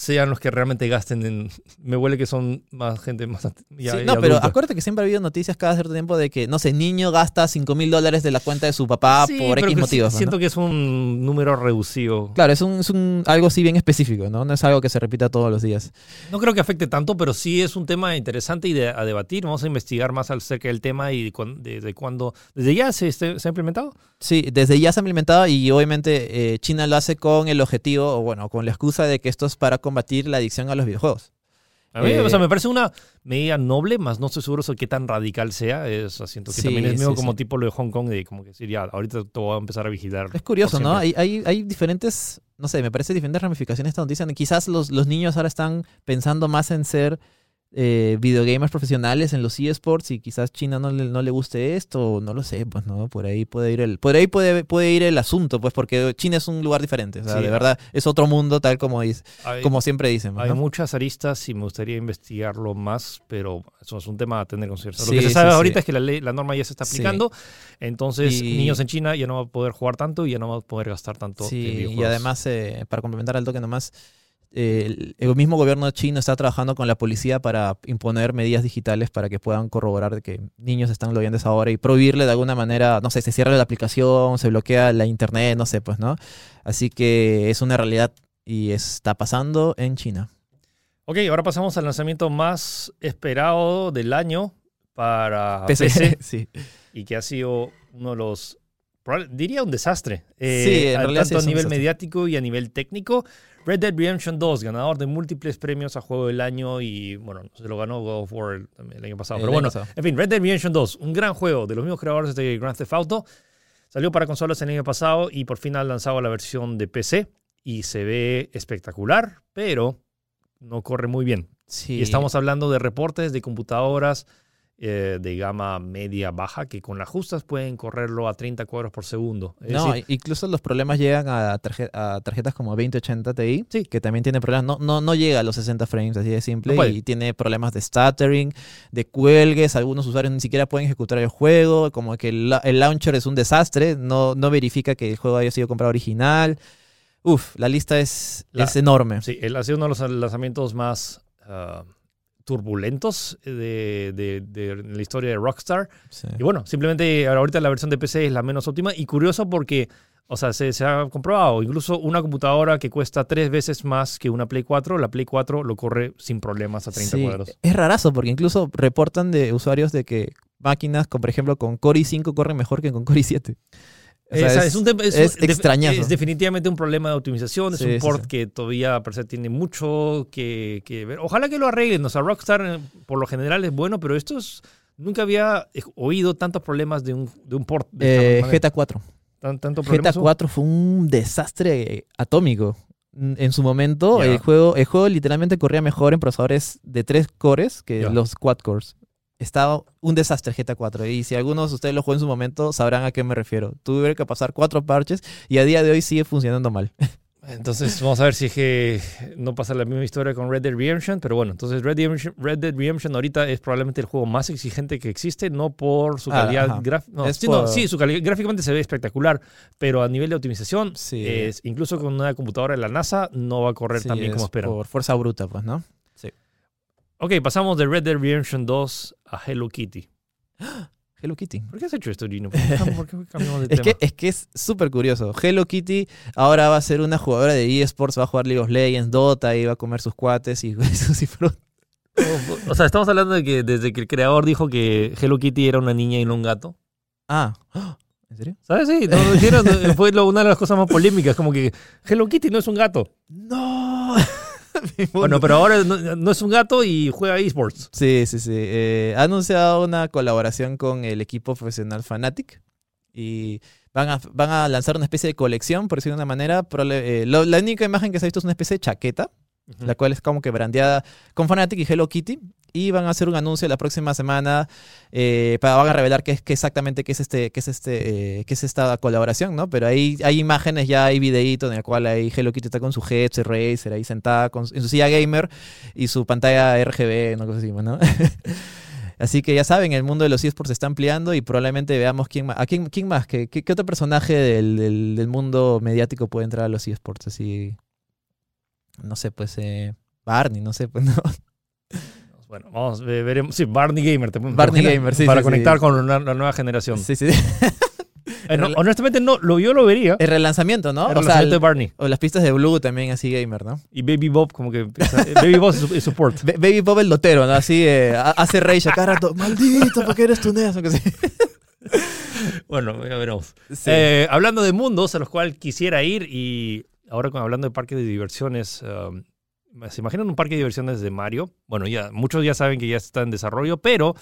sean los que realmente gasten en... Me huele que son más gente más... ya- Sí, no, pero acuérdate que siempre ha habido noticias cada cierto tiempo de que, no sé, niño gasta 5 mil dólares de la cuenta de su papá Sí, por X sí- motivos. ¿no? Siento que es un número reducido. Claro, es, un, es un, algo así bien específico, ¿no? No es algo que se repita todos los días. No creo que afecte tanto, pero sí es un tema interesante y de, a debatir. Vamos a investigar más acerca del tema y de, cuán- de- cuándo... ¿Desde ya se ha implementado? Sí, desde ya se ha implementado y obviamente eh, China lo hace con el objetivo, o bueno, con la excusa de que esto es para combatir la adicción a los videojuegos. A mí, Eh, o sea, me parece una medida noble, más no estoy seguro de qué tan radical sea. Es, siento que Sí, también es sí, como sí. tipo lo de Hong Kong, de como que decir, ya, ahorita te voy a empezar a vigilar. Es curioso, ¿no? Hay, hay, hay diferentes, no sé, me parece diferentes ramificaciones de esta noticia. Quizás los, los niños ahora están pensando más en ser eh, videogamers profesionales en los eSports y quizás China no le, no le guste esto, no lo sé, pues no, por ahí puede ir el, por ahí puede, puede ir el asunto, pues porque China es un lugar diferente, o sea, Sí, de verdad, es otro mundo tal como, dice, Hay, como siempre dicen. pues, hay muchas aristas y me gustaría investigarlo más, pero eso es un tema a tener en consideración. Sí, lo que se sabe sí. ahorita es que la, ley, la norma ya se está aplicando, entonces Y- niños en China ya no van a poder jugar tanto y ya no van a poder gastar tanto en Sí, videojuegos. y además, eh, para complementar al toque nomás, el, el mismo gobierno chino está trabajando con la policía para imponer medidas digitales para que puedan corroborar de que niños están logueando esa hora y prohibirle de alguna manera, no sé, se cierra la aplicación, se bloquea la internet, no sé, pues, ¿no? Así que es una realidad y está pasando en China. Ok, ahora pasamos al lanzamiento más esperado del año para PC, PC. sí. y que ha sido uno de los, diría un desastre, eh, Sí, en a- realidad tanto a nivel mediático y a nivel técnico. Red Dead Redemption 2, ganador de múltiples premios a Juego del Año y, bueno, se lo ganó God of War el, año pasado. El Pero bueno, en fin, Red Dead Redemption 2, un gran juego de los mismos creadores de Grand Theft Auto. Salió para consolas el año pasado y por fin han lanzado la versión de PC y se ve espectacular, pero no corre muy bien. Sí. Y estamos hablando de reportes de computadoras eh, de gama media baja que con las justas pueden correrlo a 30 cuadros por segundo. Es No, decir, incluso los problemas llegan a, tarje- a tarjetas como 2080 Ti, Sí. que también tiene problemas. No, no, no llega a los 60 frames, así de simple, No y tiene problemas de stuttering, de cuelgues. Algunos usuarios ni siquiera pueden ejecutar el juego, como que el, la- el launcher es un desastre, no, no verifica que el juego haya sido comprado original. Uf, la lista es, La- es enorme. sí, él ha sido uno de los lanzamientos más ah, turbulentos de, de- de la historia de Rockstar. Sí. Y bueno, simplemente ahorita la versión de PC es la menos óptima y curioso porque, o sea, se, se ha comprobado, incluso una computadora que cuesta tres veces más que una Play 4, la Play 4 lo corre sin problemas a 30 Sí, cuadros. Es rarazo porque incluso reportan de usuarios de que máquinas, con, por ejemplo, con Core i5 corren mejor que con Core i7. O sea, Esa es- es, un es es un- def- extrañazo. Es definitivamente un problema de optimización. Es Sí, un port sí. que todavía parece tiene mucho que, que ver. Ojalá que lo arreglen. O sea, Rockstar eh, por lo general es bueno, pero esto es. Nunca había oído tantos problemas de un, de un port. De Eh. GTA 4. Tan- tanto GTA problemas hubo. 4 fue un desastre atómico. En su momento, el, juego, el juego literalmente corría mejor en procesadores de 3 cores que los quad cores. Estaba un desastre GTA 4. Y si algunos de ustedes lo jueguen en su momento, sabrán a qué me refiero. Tuve que pasar cuatro parches y a día de hoy sigue funcionando mal. Entonces, vamos a ver si es que no pasa la misma historia con Red Dead Redemption. Pero bueno, entonces Red Dead Redemption, Red Dead Redemption ahorita es probablemente el juego más exigente que existe, no por su Ah, calidad gráfica. No, sí, no, por- sí, su calidad gráficamente se ve espectacular, pero a nivel de optimización, Sí. es, incluso con una computadora de la NASA, no va a correr Sí, tan bien como esperan. Por fuerza bruta, pues, ¿no? Ok, pasamos de Red Dead Redemption 2 a Hello Kitty. Hello Kitty. ¿Por qué has hecho esto, Gino? ¿Por qué, cam- por qué cambiamos de Es que, tema? es que es súper curioso. Hello Kitty ahora va a ser una jugadora de eSports, va a jugar League of Legends, Dota, y va a comer sus cuates y sus frutas. O sea, estamos hablando de que desde que el creador dijo que Hello Kitty era una niña y no un gato. Ah, ¿en serio? ¿Sabes? Sí, no, eh, fue una de las cosas más polémicas, como que Hello Kitty no es un gato. ¡No! Bueno, pero ahora no, no es un gato y juega esports. Sí, sí, sí. Eh, ha anunciado una colaboración con el equipo profesional Fnatic y van a, van a lanzar una especie de colección, por decirlo de una manera. Eh, lo- la única imagen que se ha visto es una especie de chaqueta, la cual es como que brandeada con Fnatic y Hello Kitty. Y van a hacer un anuncio la próxima semana eh, para van a revelar qué qué exactamente qué es este qué es este eh, qué es esta colaboración, ¿no? Pero ahí hay imágenes, ya hay videíto en el cual ahí Hello Kitty está con su headset Razer ahí sentada con, en su silla gamer y su pantalla RGB, una cosa así, ¿no? Así que ya saben, el mundo de los esports se está ampliando y probablemente veamos quién más. ¿A quién, quién más? ¿Qué, qué, otro personaje del, del- del mundo mediático puede entrar a los esports? Así. No sé, pues. Eh, Barney, no sé, pues no. Bueno, vamos, ve- veremos. Sí, Barney Gamer. te- Barney Gamer, sí, Para sí, conectar sí. con la, la nueva generación. Sí, sí. Eh, no, honestamente, no, lo, yo lo vería. El relanzamiento, ¿no? El O sea, lanzamiento de el- Barney. o las pistas de Blue también así gamer, ¿no? Y Baby Bob, como que. Baby Bob es, su- es support. Ba- Baby Bob el lotero, ¿no? Así eh, ha- hace rage a cada rato. Maldito, ¿por qué eres tu neas? Aunque sí. Bueno, ya veremos. Sí. Eh, hablando de mundos a los cuales quisiera ir y ahora con- hablando de parques de diversiones, um, ¿se imaginan un parque de diversiones de Mario? Bueno, ya muchos ya saben que ya está en desarrollo, pero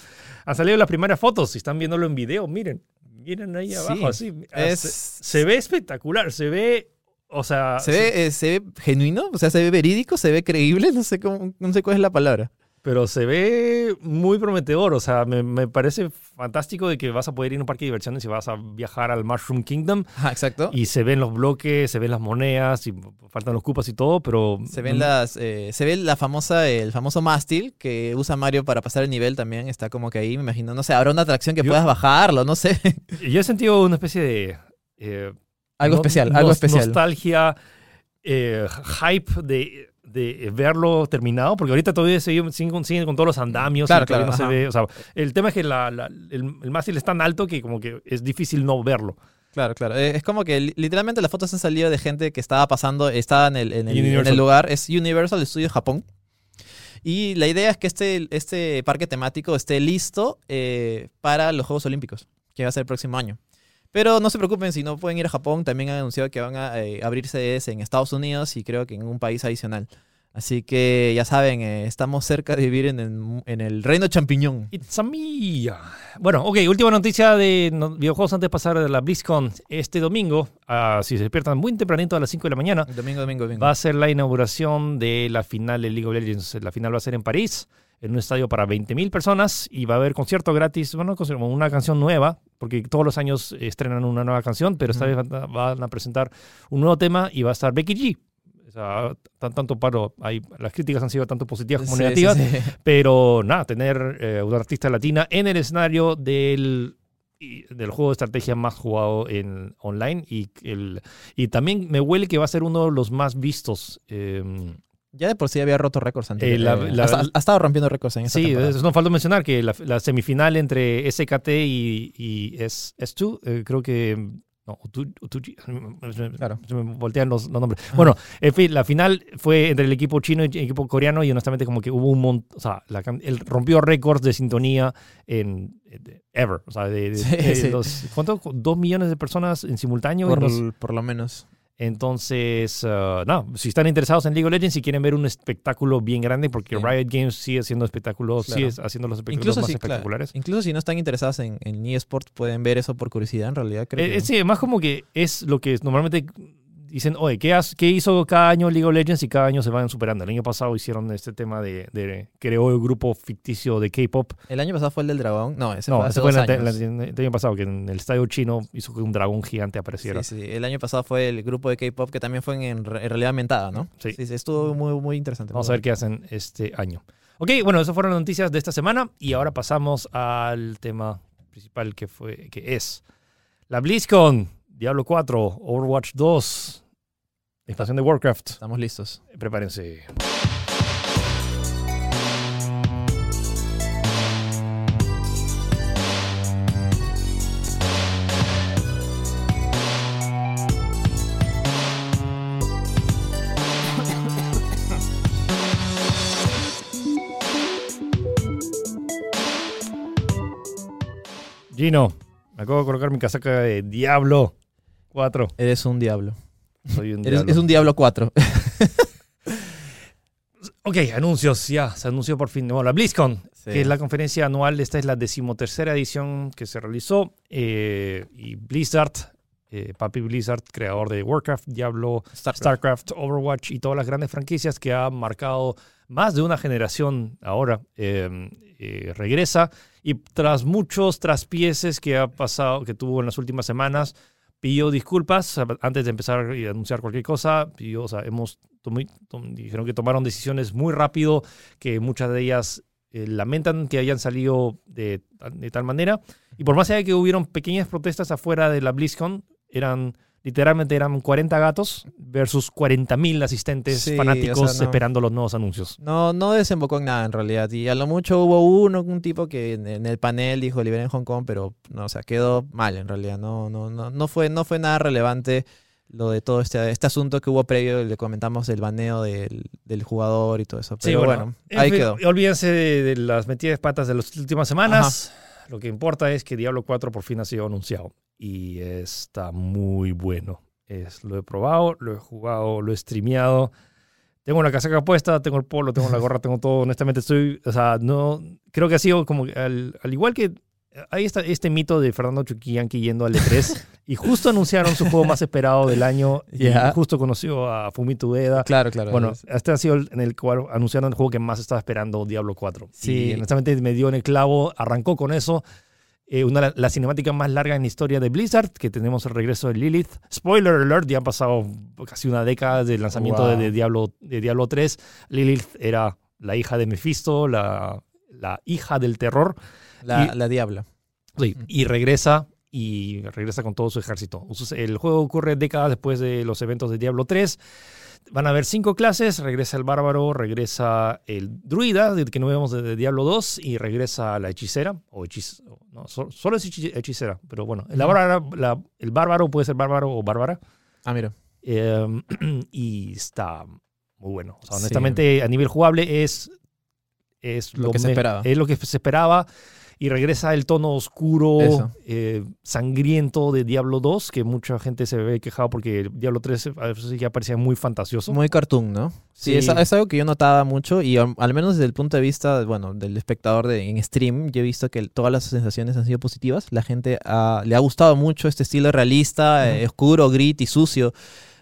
han salido las primeras fotos. Si están viéndolo en video, miren, miren ahí Sí, abajo, así. es- Se, se ve espectacular, se ve, o sea, ¿Se ve, eh, ¿Se ve genuino? O sea, ¿se ve verídico? ¿Se ve creíble? No sé, cómo, no sé cuál es la palabra. Pero se ve muy prometedor. O sea, me, me parece fantástico de que vas a poder ir a un parque de diversiones y vas a viajar al Mushroom Kingdom. Ajá, exacto. Y se ven los bloques, se ven las monedas, y faltan los cupas y todo, pero... Se ven las, eh, se ve la famosa, el famoso mástil que usa Mario para pasar el nivel también. Está como que ahí, me imagino. No sé, habrá una atracción que Yo- puedas bajarlo, no sé. Yo he sentido una especie de... eh, algo no- especial, algo especial. Nostalgia, eh, hype de, de verlo terminado, porque ahorita todavía siguen, siguen, con todos los andamios Claro, claro, no se ajá. ve. O sea, el tema es que la- la- el, el mástil es tan alto que como que es difícil no verlo. Claro, claro. Eh, es como que li- literalmente las fotos han salido de gente que estaba pasando, estaba en el, en el, en Universal. el lugar. Es Universal Studios Japón. Y la idea es que este, este parque temático esté listo eh, para los Juegos Olímpicos, que va a ser el próximo año. Pero no se preocupen si no pueden ir a Japón. También han anunciado que van a eh, abrir sedes en Estados Unidos y creo que en un país adicional. Así que ya saben, eh, estamos cerca de vivir en el, en el reino champiñón. It's a me. Bueno, ok, última noticia de no- videojuegos antes de pasar de la BlizzCon. Este domingo, ah, si se despiertan muy tempranito a las 5 de la mañana, Domingo, domingo, domingo. va a ser la inauguración de la final de League of Legends. La final va a ser en París, en un estadio para 20.000 personas y va a haber concierto gratis, bueno, una canción nueva, porque todos los años estrenan una nueva canción, pero esta vez van a- van a presentar un nuevo tema y va a estar Becky G. O sea, tan- tanto paro, hay, las críticas han sido tanto positivas como Sí, sí, negativas, sí. pero nada, tener eh, una artista latina en el escenario del, y- del juego de estrategia más jugado en online y, el, y también me huele que va a ser uno de los más vistos. eh, Ya de por sí había roto récords antes. Eh, la- la- ha, ha estado rompiendo récords en esta sí, eso no falta mencionar que la, la semifinal entre SKT y, y S, S2, eh, creo que... No, se me- Claro. se me voltean los, los nombres. Bueno, en fin, la final fue entre el equipo chino y el equipo coreano y honestamente como que hubo un montón, o sea, la él rompió récords de sintonía en ever, o sea, de, de- Sí, de sí. los, ¿cuánto? Dos millones de personas en simultáneo. por, los- por lo menos. Entonces, uh, no, si están interesados en League of Legends y quieren ver un espectáculo bien grande, porque Sí. Riot Games sigue haciendo espectáculos, Claro. sigue haciendo los espectáculos Incluso más si, claro, espectaculares. incluso si no están interesados en, en eSports, pueden ver eso por curiosidad, en realidad. Creo Eh, que- eh, sí, más como que es lo que normalmente dicen, oye, ¿qué, has- ¿qué hizo cada año League of Legends? Y cada año se van superando. El año pasado hicieron este tema de, de creó el grupo ficticio de K-pop. El año pasado fue el del dragón. No, ese No, fue ese hace fue dos el, ante- años. el- el año pasado, que en el estadio chino hizo que un dragón gigante apareciera. Sí, sí. El año pasado fue el grupo de K-pop que también fue en, re- en realidad aumentada, ¿no? Sí. sí, estuvo muy, muy interesante. Vamos muy a ver qué hacen este año. Ok, bueno, esas fueron las noticias de esta semana y ahora pasamos al tema principal que fue que es la BlizzCon, Diablo 4, Overwatch 2, expansión de Warcraft. Estamos listos. Prepárense. Gino, me acabo de colocar mi casaca de Diablo 4. Eres un diablo. Soy un Eres, diablo. es un diablo 4. Ok, anuncios, ya, se anunció por fin. Bueno, la BlizzCon, Sí. que es la conferencia anual, esta es la decimotercera edición que se realizó. eh, y Blizzard, eh, Papi Blizzard, creador de Warcraft, Diablo, Starcraft. StarCraft, Overwatch y todas las grandes franquicias que ha marcado más de una generación ahora, eh, eh, regresa. Y tras muchos traspieces que ha pasado, que tuvo en las últimas semanas, pidió disculpas antes de empezar y anunciar cualquier cosa. Pidió, o sea, hemos dijeron que tomaron decisiones muy rápido, que muchas de ellas eh, lamentan que hayan salido de, de tal manera. Y por más allá de que hubieron pequeñas protestas afuera de la BlizzCon, eran literalmente eran 40 gatos versus 40.000 asistentes Sí, fanáticos o sea, no. esperando los nuevos anuncios. No, no desembocó en nada en realidad. Y a lo mucho hubo uno, un tipo que en, en el panel dijo liberen Hong Kong, pero no, o sea, quedó mal en realidad. No, no, no, no fue, no fue nada relevante lo de todo este, este asunto que hubo previo, le comentamos del baneo del, del jugador y todo eso. Pero bueno, en ahí quedó. Olvídense de, de las metidas de patas de las últimas semanas. Lo que importa es que Diablo 4 por fin ha sido anunciado. Y está muy bueno. Es, lo he probado, lo he jugado, lo he streameado. Tengo la casaca puesta, tengo el polo, tengo la gorra, tengo todo. Honestamente, estoy. O sea, no. Creo que ha sido como. Al, al igual que. Hay esta, este mito de Fernando Chuquillanqui yendo al E3 y justo anunciaron su juego más esperado del año y Ya. justo conoció a Fumito Ueda. Claro, claro. Bueno, es- este ha sido el en el cual anunciaron el juego que más estaba esperando, Diablo 4. Sí. Y honestamente me dio en el clavo, arrancó con eso. Eh, una la cinemática más larga en la historia de Blizzard, que tenemos el regreso de Lilith. Spoiler alert, ya han pasado casi una década del lanzamiento Wow. de, de Diablo, de Diablo 3. Lilith era la hija de Mephisto, la, la hija del terror. La, y- la diabla. Sí, y regresa y regresa con todo su ejército. El juego ocurre décadas después de los eventos de Diablo 3. Van a haber cinco clases, regresa el bárbaro, regresa el druida, que no vemos desde Diablo 2, y regresa la hechicera, o hechiz, no, so- solo es hechi- hechicera, pero bueno, la Ujú. bárbara- la- el bárbaro puede ser bárbaro o bárbara, Ah, mira. eh, y está muy bueno. O sea, Sí. honestamente, a nivel jugable es, es Lo que se esperaba. Es lo que se esperaba. Y regresa el tono oscuro, eh, sangriento de Diablo 2, que mucha gente se ve quejado porque Diablo 3 a veces ya parecía muy fantasioso. Muy cartoon, ¿no? Sí, Sí. Es, es algo que yo notaba mucho y al, al menos desde el punto de vista, bueno, del espectador de, en stream, yo he visto que todas las sensaciones han sido positivas. La gente ha- le ha gustado mucho este estilo realista, eh, oscuro, grit y sucio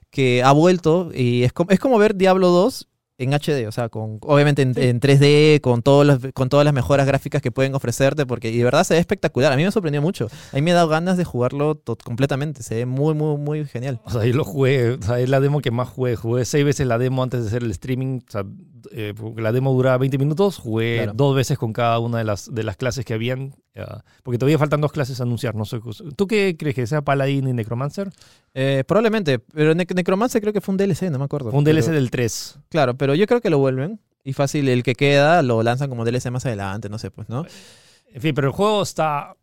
que ha vuelto y es como, es como ver Diablo 2 en HD, o sea, con obviamente en, Sí. en 3D, con, todos los- con todas las mejoras gráficas que pueden ofrecerte, porque y de verdad se ve espectacular. A mí me sorprendió mucho. A mí me ha dado ganas de jugarlo completamente. Se ve muy, muy, muy genial. O sea, ahí lo jugué, o sea, es la demo que más jugué. Jugué seis veces la demo antes de hacer el streaming. O sea, eh, porque la demo duraba 20 minutos. Jugué Claro. dos veces con cada una de las, de las clases que habían. ya, porque todavía faltan dos clases a anunciar. No sé, ¿Tú qué crees que sea Paladin y Necromancer? Eh, probablemente, pero Ne- Necromancer creo que fue un DLC, no me acuerdo. Fue un Pero- DLC del 3. Claro, pero yo creo que lo vuelven. Y fácil, el que queda lo lanzan como DLC más adelante, no sé, pues, ¿no? En fin, pero el juego está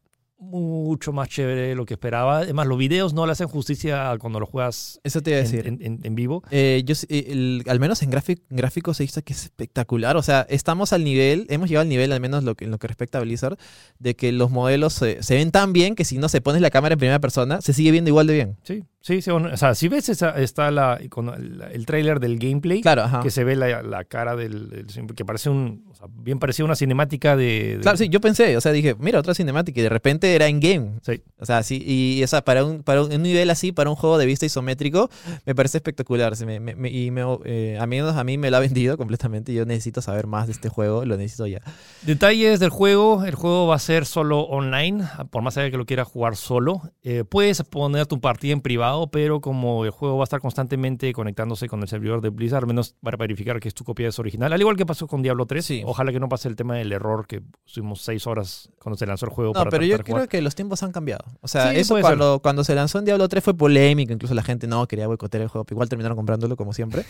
mucho más chévere de lo que esperaba. Además, los videos no le hacen justicia cuando lo juegas Eso te iba a en, decir. en- en- en vivo. Eh, yo, eh, el- al menos en, gráfic- en gráficos se dice que es espectacular. O sea, estamos al nivel, hemos llegado al nivel, al menos lo que, en lo que respecta a Blizzard, de que los modelos se, se ven tan bien que si no se pones la cámara en primera persona, se sigue viendo igual de bien. Sí, sí, sí. O sea, si ves, esa- está la, el, el trailer del gameplay. Claro, ajá. que se ve la, la cara del, del- que parece un o sea, bien parecía una cinemática de, de- Claro, sí, yo pensé, o sea, dije, mira, otra cinemática y de repente era in-game. Sí. O sea, sí, y o sea, para un, para un, nivel así, para un juego de vista isométrico, me parece espectacular. Me- me- y me, eh, a, mí, a mí me lo ha vendido completamente. Yo necesito saber más de este juego, lo necesito ya. detalles del juego el juego va a ser solo online por más allá que lo quieras jugar solo Eh, puedes poner tu partida en privado pero como el juego va a estar constantemente conectándose con el servidor de Blizzard al menos para verificar que es tu copia es original al igual que pasó con Diablo 3 Sí. ojalá que no pase el tema del error que estuvimos seis horas cuando se lanzó el juego No, para pero yo jugar. creo que los tiempos han cambiado. O sea, Sí, eso cuando, cuando se lanzó en Diablo 3 fue polémico. Incluso la gente no quería boicotear el juego. pero Igual terminaron comprándolo, como siempre.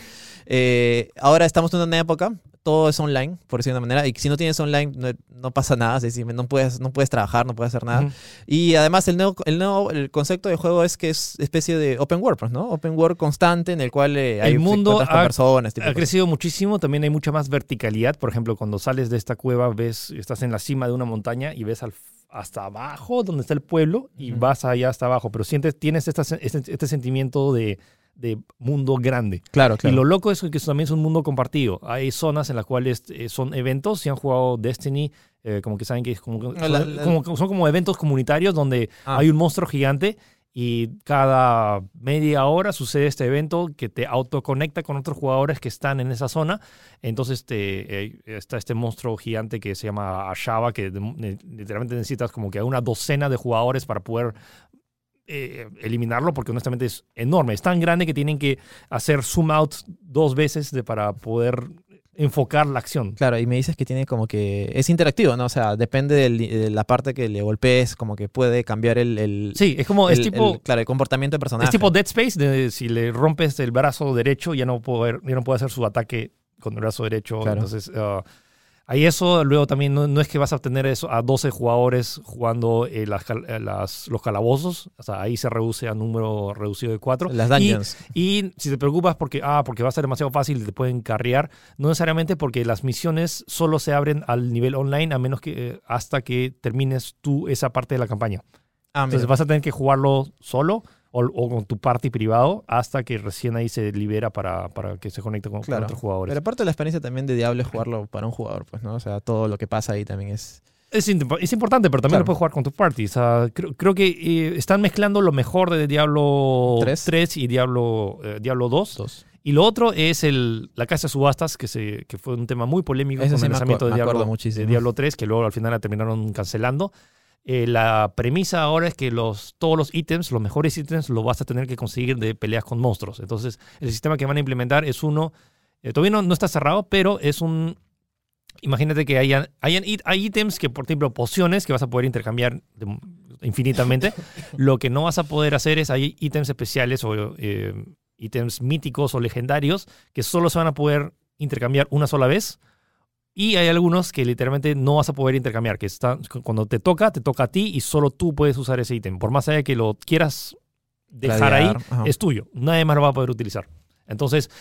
Eh, ahora estamos en una época, todo es online, por decirlo de una manera. Y si no tienes online, no, no pasa nada. Es decir, no puedes, no puedes trabajar, no puedes hacer nada. Y además el nuevo, el nuevo el concepto de juego es que es especie de open world, pues, ¿no? Open world constante en el cual eh, hay El mundo con ha- personas. tipo Ha crecido muchísimo, también hay mucha más verticalidad. Por ejemplo, cuando sales de esta cueva, ves, estás en la cima de una montaña y ves al- hasta abajo donde está el pueblo y vas allá hasta abajo, pero sientes, tienes esta este, este sentimiento de, de mundo grande. Claro, claro. Y lo loco es que eso también es un mundo compartido. Hay zonas en las cuales eh, son eventos, si han jugado Destiny, eh, como que saben que es como, La- la- como- son como eventos comunitarios donde Ah. hay un monstruo gigante y cada media hora sucede este evento que te autoconecta con otros jugadores que están en esa zona. Entonces te, eh, está este monstruo gigante que se llama Ashava, que literalmente necesitas como que una docena de jugadores para poder eh, eliminarlo, porque honestamente es enorme. Es tan grande que tienen que hacer zoom out dos veces de, para poder enfocar la acción. Claro, y me dices que tiene como que es interactivo, ¿no? O sea, depende del- de la parte que le golpees, como que puede cambiar el, el- Sí, es como, el- es tipo, el- claro, el comportamiento del personaje. es tipo Dead Space, de si le rompes el brazo derecho, ya no puede, ya no puede hacer su ataque con el brazo derecho. Claro. Entonces, ah, hay eso. Luego también no, no es que vas a obtener eso a 12 jugadores jugando eh, las eh, las- los calabozos. O sea, ahí se reduce a número reducido de 4. Las dungeons. Y si te preocupas porque, ah, porque va a ser demasiado fácil y te pueden carrear, no necesariamente porque las misiones solo se abren al nivel online a menos que eh, hasta que termines tú esa parte de la campaña. ah. Entonces vas a tener que jugarlo solo o, o con tu party privado hasta que recién ahí se libera para, para que se conecte con, con Claro. otros jugadores. Pero aparte de la experiencia también de Diablo es jugarlo para un jugador, pues, ¿no? O sea, todo lo que pasa ahí también es... Es, es importante, pero también Claro. lo puedes jugar con tu party. O sea, creo, creo que eh, están mezclando lo mejor de Diablo Tres. 3 y Diablo, eh, Diablo 2. Dos. Y lo otro es el, la casa de subastas, que, se, que fue un tema muy polémico Ese con sí el lanzamiento de Diablo, de Diablo 3, que luego al final la terminaron cancelando. Eh, la premisa ahora es que los, todos los ítems, los mejores ítems, los vas a tener que conseguir de peleas con monstruos. Entonces, el sistema que van a implementar es uno, eh, todavía no, no está cerrado, pero es un... Imagínate que hayan, hay ítems que, por ejemplo, pociones que vas a poder intercambiar de- infinitamente. Lo que no vas a poder hacer es, hay ítems especiales o eh, ítems míticos o legendarios que solo se van a poder intercambiar una sola vez. Y hay algunos que literalmente no vas a poder intercambiar, que están, cuando te toca, te toca a ti y solo tú puedes usar ese ítem. Por más allá que lo quieras dejar ahí, ajá. es tuyo. Nadie más lo va a poder utilizar. Entonces,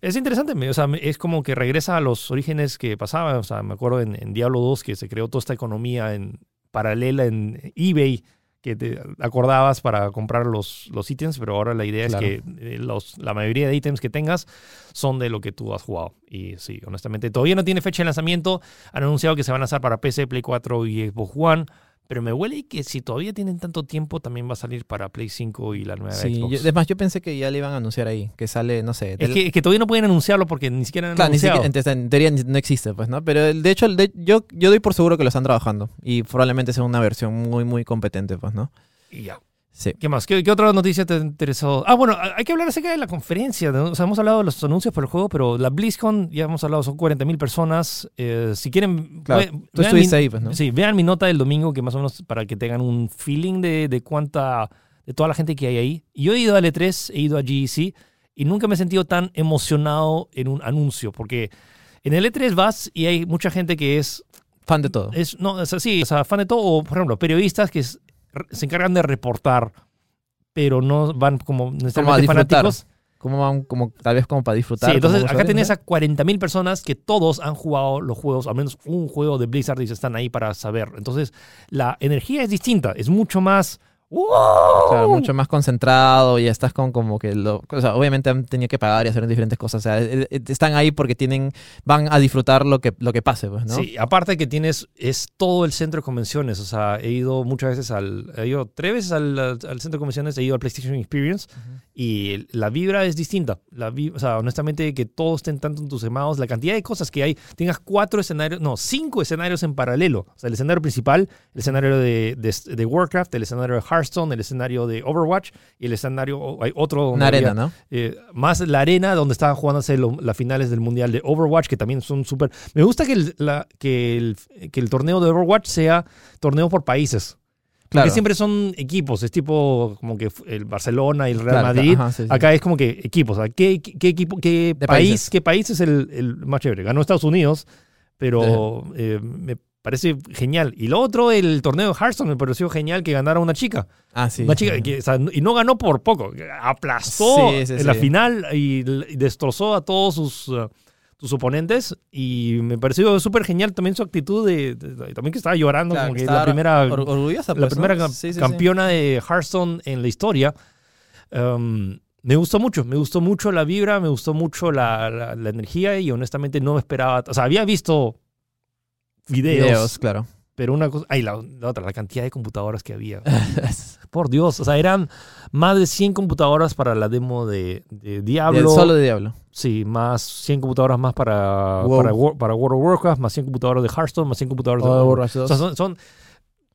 es interesante. O sea, es como que regresa a los orígenes que pasaban. O sea, me acuerdo en, en Diablo 2 que se creó toda esta economía en, paralela en eBay que te acordabas para comprar los, los ítems, pero ahora la idea Claro. es que eh, los, la mayoría de ítems que tengas son de lo que tú has jugado. Y sí, honestamente, todavía no tiene fecha de lanzamiento. Han anunciado que se van a lanzar para PC, Play 4 y Xbox One. Pero me huele que si todavía tienen tanto tiempo, también va a salir para Play 5 y la nueva Sí, Xbox. yo- además yo pensé que ya le iban a anunciar ahí, que sale, no sé... es, que, es que todavía no pueden anunciarlo porque ni siquiera han Claro, ni siquiera, en teoría no existe, pues, ¿no? Pero de hecho, de- yo, yo doy por seguro que lo están trabajando y probablemente sea una versión muy, muy competente, pues, ¿no? Y ya. Sí. ¿Qué más? ¿Qué, qué otra noticia te interesó? Ah, bueno, hay que hablar acerca de la conferencia. ¿no? O sea, hemos hablado de los anuncios por el juego, pero la BlizzCon, ya hemos hablado, son 40.000 personas. Eh, si quieren, Claro, ve- Tú vean estuviste mi- ahí, pues, ¿no? Sí, vean mi nota del domingo, que más o menos para que tengan un feeling de, de cuánta, de toda la gente que hay ahí. Yo he ido al E3, he ido a GEC, y nunca me he sentido tan emocionado en un anuncio, porque en el E3 vas y hay mucha gente que es Fan de todo. es, no, o sea, sí, o sea, fan de todo, o por ejemplo, periodistas que es- se encargan de reportar, pero no van como necesariamente disfrutar. fanáticos. Como van, como, tal vez como para disfrutar. Sí, entonces como acá tenés a 40.000 personas que todos han jugado los juegos, al menos un juego de Blizzard y están ahí para saber. Entonces, la energía es distinta, es mucho más... ¡Wow! Claro, mucho más concentrado y estás con como que lo, o sea, obviamente han tenido que pagar y hacer diferentes cosas, o sea, eh, eh, están ahí porque tienen van a disfrutar lo que lo que pase, pues, ¿no? Sí, aparte que tienes, es todo el centro de convenciones. O sea, he ido muchas veces al, he ido tres veces al, al centro de convenciones, he ido al PlayStation Experience y la vibra es distinta. La o sea, honestamente, que todos estén tanto entusiasmados, la cantidad de cosas que hay, tengas cuatro escenarios, no, cinco escenarios en paralelo. O sea, el escenario principal, el escenario de, de, de Warcraft, el escenario de Hearthstone, el escenario de Overwatch y el escenario, hay otro... donde Una arena, había- ¿no? eh, más la arena donde estaban jugándose lo- las finales del mundial de Overwatch, que también son súper. Me gusta que el, la- que, el, que el torneo de Overwatch sea torneo por países. Porque Claro. siempre son equipos, es tipo como que el Barcelona y el Real Claro, Madrid. ajá, sí, sí. Acá es como que equipos. o sea, ¿qué, equipo, qué país, países. qué país es el, el más chévere? Ganó Estados Unidos, pero eh, me parece genial. Y lo otro, el torneo de Hearthstone me pareció genial que ganara una chica. Ah, sí. Una chica sí. que, o sea, y no ganó por poco, aplastó Sí, sí, en la final y, destrozó a todos sus, uh, sus oponentes. Y me pareció súper genial también su actitud de, de- de- también que estaba llorando, Claro, como que que la primera, or- orgullosa, la pues, ¿no? primera campeona de Hearthstone en la historia. Um, me gustó mucho, me gustó mucho la vibra, me gustó mucho la, la- la energía y honestamente no me esperaba, o sea, había visto videos, Videos, claro. pero una cosa, ay, la, la otra, la cantidad de computadoras que había. Por Dios, o sea, eran más de 100 computadoras para la demo de, de Diablo. Del solo de Diablo. Sí, más 100 computadoras más para, Wow. para, para World of Warcraft, más 100 computadoras de Hearthstone, más 100 computadoras de... Overwatch O 2. sea, son, son-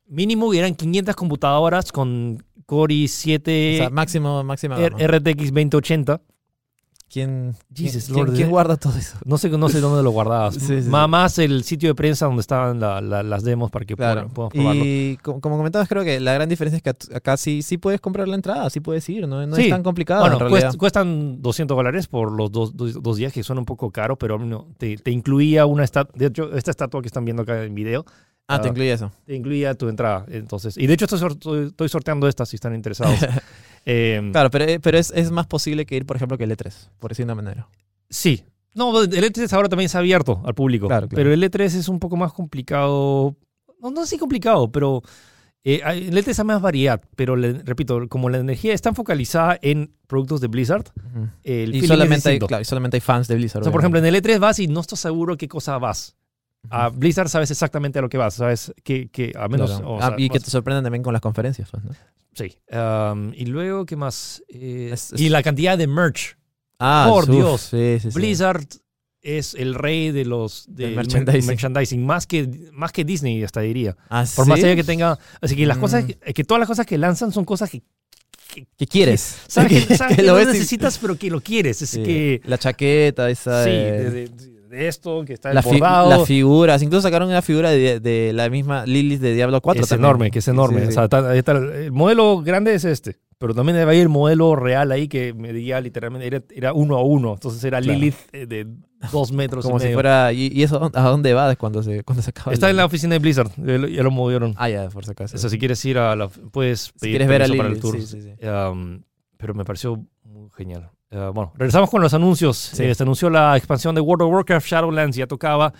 mínimo eran 500 computadoras con Core O i7 sea, máximo, máxima. RTX 2080. ¿Quién, Jesus quién, Lord, quién- eh. guarda todo eso? No sé, no sé dónde lo guardabas. Sí, sí, Ma- sí. Más el sitio de prensa donde estaban la- la- las demos para que Claro. puedan- podamos probarlo. Y co- como comentabas, creo que la gran diferencia es que acá sí, sí puedes comprar la entrada, sí puedes ir, no, no es tan complicado Bueno, en realidad. cuest- cuestan 200 dólares por los dos, dos- dos días, que suena un poco caro, pero no, te, te incluía una estatua. De hecho, esta estatua que están viendo acá en video, Ah, te ah, incluye eso. te incluía tu entrada. Entonces, y de hecho, estoy, estoy- sorteando estas si están interesados. Eh, Claro, pero, eh, pero es, es más posible que ir, por ejemplo, que el E3, por decir de una manera. Sí. No, el E3 ahora también es abierto al público. Claro, claro. Pero el E3 es un poco más complicado. No, no así complicado, pero eh, el E3 hay más variedad. Pero le- repito, como la energía está focalizada en productos de Blizzard, el Y solamente, hay, claro, y solamente hay fans de Blizzard. O sea, por ejemplo, en el E3 vas y no estás seguro qué cosa vas. A. Blizzard sabes exactamente a lo que vas, sabes que, que a menos... Claro. o Ah, sea, y que te sorprendan también con las conferencias, pues, ¿no? Sí. Um, y luego, ¿qué más? Eh, Es- es- Y la cantidad de merch. Ah, Por uf, Dios. Sí, sí, sí. Blizzard es el rey de los de merchandising. merchandising, más que más que Disney hasta diría. Ah, Por más allá que tenga, así que las Mm. cosas que, que todas las cosas que lanzan son cosas que ¿Qué quieres? sabes que, sabes que lo no necesitas pero que lo quieres, es que La chaqueta, esa. sí, de- de, de- de esto que está la fi- las figuras. Incluso sacaron una figura de, de la misma Lilith de Diablo 4. es también. enorme, que es enorme. sí, O sí. sea, está- el, el modelo grande es este, pero también debe haber el modelo real ahí que medía literalmente, era, era uno a uno. Entonces era Claro. Lilith eh, de dos metros Como y si medio. fuera. ¿Y, y eso a dónde va cuando se, cuando se acaba? Está el- en la oficina de Blizzard, ya lo, ya lo movieron. Ah, ya, por si acaso. O sea, si quieres ir a la. Puedes Si pedir quieres ver a permiso para el Lilith. tour. sí, sí, sí. Um, pero me pareció muy genial. Uh, bueno, regresamos con los anuncios. Sí. Eh, se anunció la expansión de World of Warcraft Shadowlands, ya tocaba.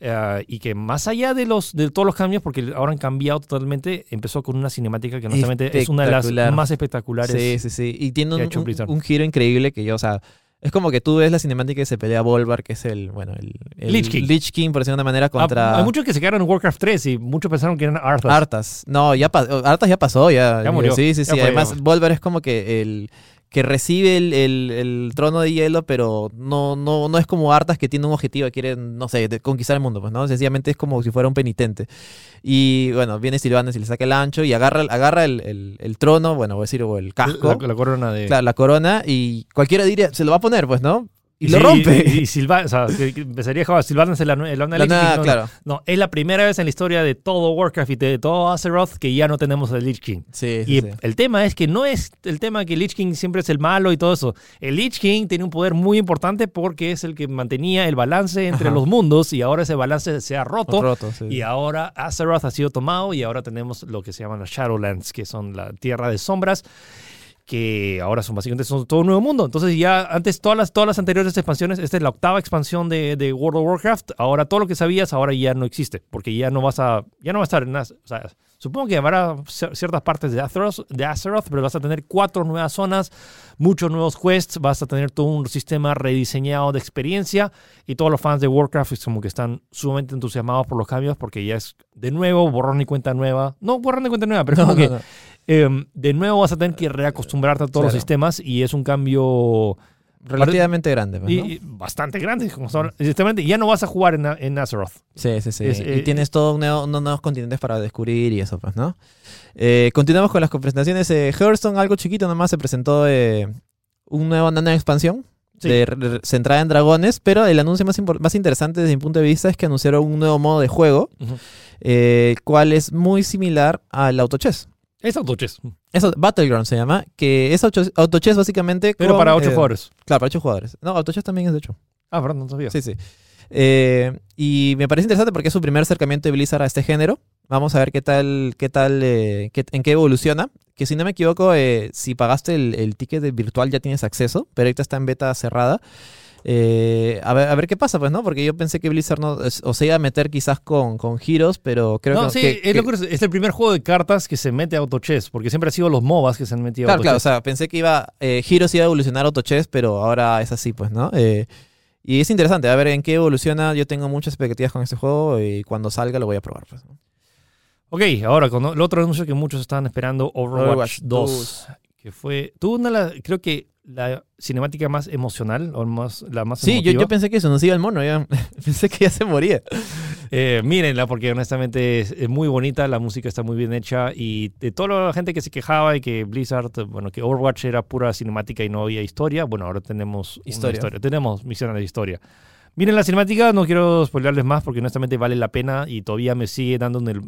uh, y que más allá de los de todos los cambios, porque ahora han cambiado totalmente, empezó con una cinemática que honestamente es una de las más espectaculares. Sí, sí, sí. Y tiene que un, un- giro increíble que yo, o sea, es como que tú ves la cinemática y se pelea Volvar, que es el, bueno, el, el Lich King. Lich King, por decirlo de una manera, Ah, contra hay muchos que se quedaron en Warcraft 3 y muchos pensaron que eran Arthas. Arthas. No, ya Arthas ya pasó, ya. Ya murió. Sí, sí, Ya sí. Además, ya. Volvar es como que el que recibe el, el- el trono de hielo, pero no, no, no es como Arthas que tiene un objetivo, quiere, no sé, de conquistar el mundo, pues, ¿no? Sencillamente es como si fuera un penitente. Y bueno, viene Silvanes y le saca el ancho y agarra, agarra el, el- el trono, bueno, voy a decir, o el casco, La, la corona de. claro, la corona, y cualquiera diría, se lo va a poner, pues, ¿no? Y, lo sí, rompe. Y, y Silva- o sea, que- empezaría a en la, en la, La Lich King, nada, no, claro. No, es la primera vez en la historia de todo Warcraft y de todo Azeroth que ya no tenemos el Lich King. Sí, sí, Y el tema es que no es el tema que Lich King siempre es el malo y todo eso. El Lich King tiene un poder muy importante porque es el que mantenía el balance entre Ajá. los mundos y ahora ese balance se ha roto. Roto, sí. Y ahora Azeroth ha sido tomado y ahora tenemos lo que se llaman las Shadowlands, que son la tierra de sombras, que ahora son básicamente son todo un nuevo mundo. Entonces ya antes todas las, todas las anteriores expansiones, esta es la octava expansión de, de World of Warcraft, ahora todo lo que sabías ahora ya no existe, porque ya no vas a, ya no va a estar en las, o sea, supongo que habrá cier- ciertas partes de Azeroth, de Azeroth, pero vas a tener cuatro nuevas zonas, muchos nuevos quests, vas a tener todo un sistema rediseñado de experiencia y todos los fans de Warcraft es como que están sumamente entusiasmados por los cambios porque ya es de nuevo borrón y cuenta nueva. No borrón y cuenta nueva, pero No, como no, que no. Eh, de nuevo vas a tener que reacostumbrarte a todos los sistemas y es un cambio Relativamente grande, pues, y- ¿no? y bastante grande. Como son- ya no vas a jugar en, en Azeroth. Sí, sí, sí. Es, y eh, tienes todos nuevo- unos nuevos continentes para descubrir y eso, pues, ¿no? Eh, continuamos con las presentaciones. Eh, Hearthstone, algo chiquito nomás, se presentó eh, un nuevo, una nueva expansión. Sí. de- centrada en dragones, pero el anuncio más, más interesante desde mi punto de vista es que anunciaron un nuevo modo de juego, eh, cual es muy similar al autochess. Es autochess, Eso, Battleground se llama, que es auto- autochess básicamente. pero con, para ocho eh, jugadores. Claro, para ocho jugadores. No, autochess también es de ocho. Ah, perdón, no sabía. Sí, sí. Eh, y me parece interesante porque es su primer acercamiento de Blizzard a este género. Vamos a ver qué tal, qué tal, eh, qué- en qué evoluciona. Que si no me equivoco, eh, si pagaste el, el ticket de virtual ya tienes acceso, pero ahorita está en beta cerrada. Eh, a, ver, a ver qué pasa, pues, ¿no? Porque yo pensé que Blizzard no, o se iba a meter quizás con, con Heroes, pero creo no, que... sí, que- es, que- lo curioso, es el primer juego de cartas que se mete a autochess, porque siempre ha sido los MOBAs que se han metido a Claro, claro, o autochess. sea, pensé que iba, eh, Heroes iba a evolucionar a AutoChess, pero ahora es así, pues, ¿no? Eh, y es interesante, a ver en qué evoluciona. Yo tengo muchas expectativas con este juego y cuando salga lo voy a probar. Pues, ¿no? Ok, ahora con el otro anuncio que muchos estaban esperando, Overwatch, Overwatch 2, que fue, tuvo una, creo que la cinemática más emocional, o más, la más Sí, yo, yo pensé que eso nos iba el mono, ya. pensé que ya se moría. Eh, mírenla porque honestamente es, es muy bonita, la música está muy bien hecha y de toda la gente que se quejaba y que Blizzard, bueno, que Overwatch era pura cinemática y no había historia, bueno, ahora tenemos Historia. historia, tenemos misiones de historia. Miren la cinemática, no quiero spoilearles más porque honestamente vale la pena y todavía me sigue dando en el...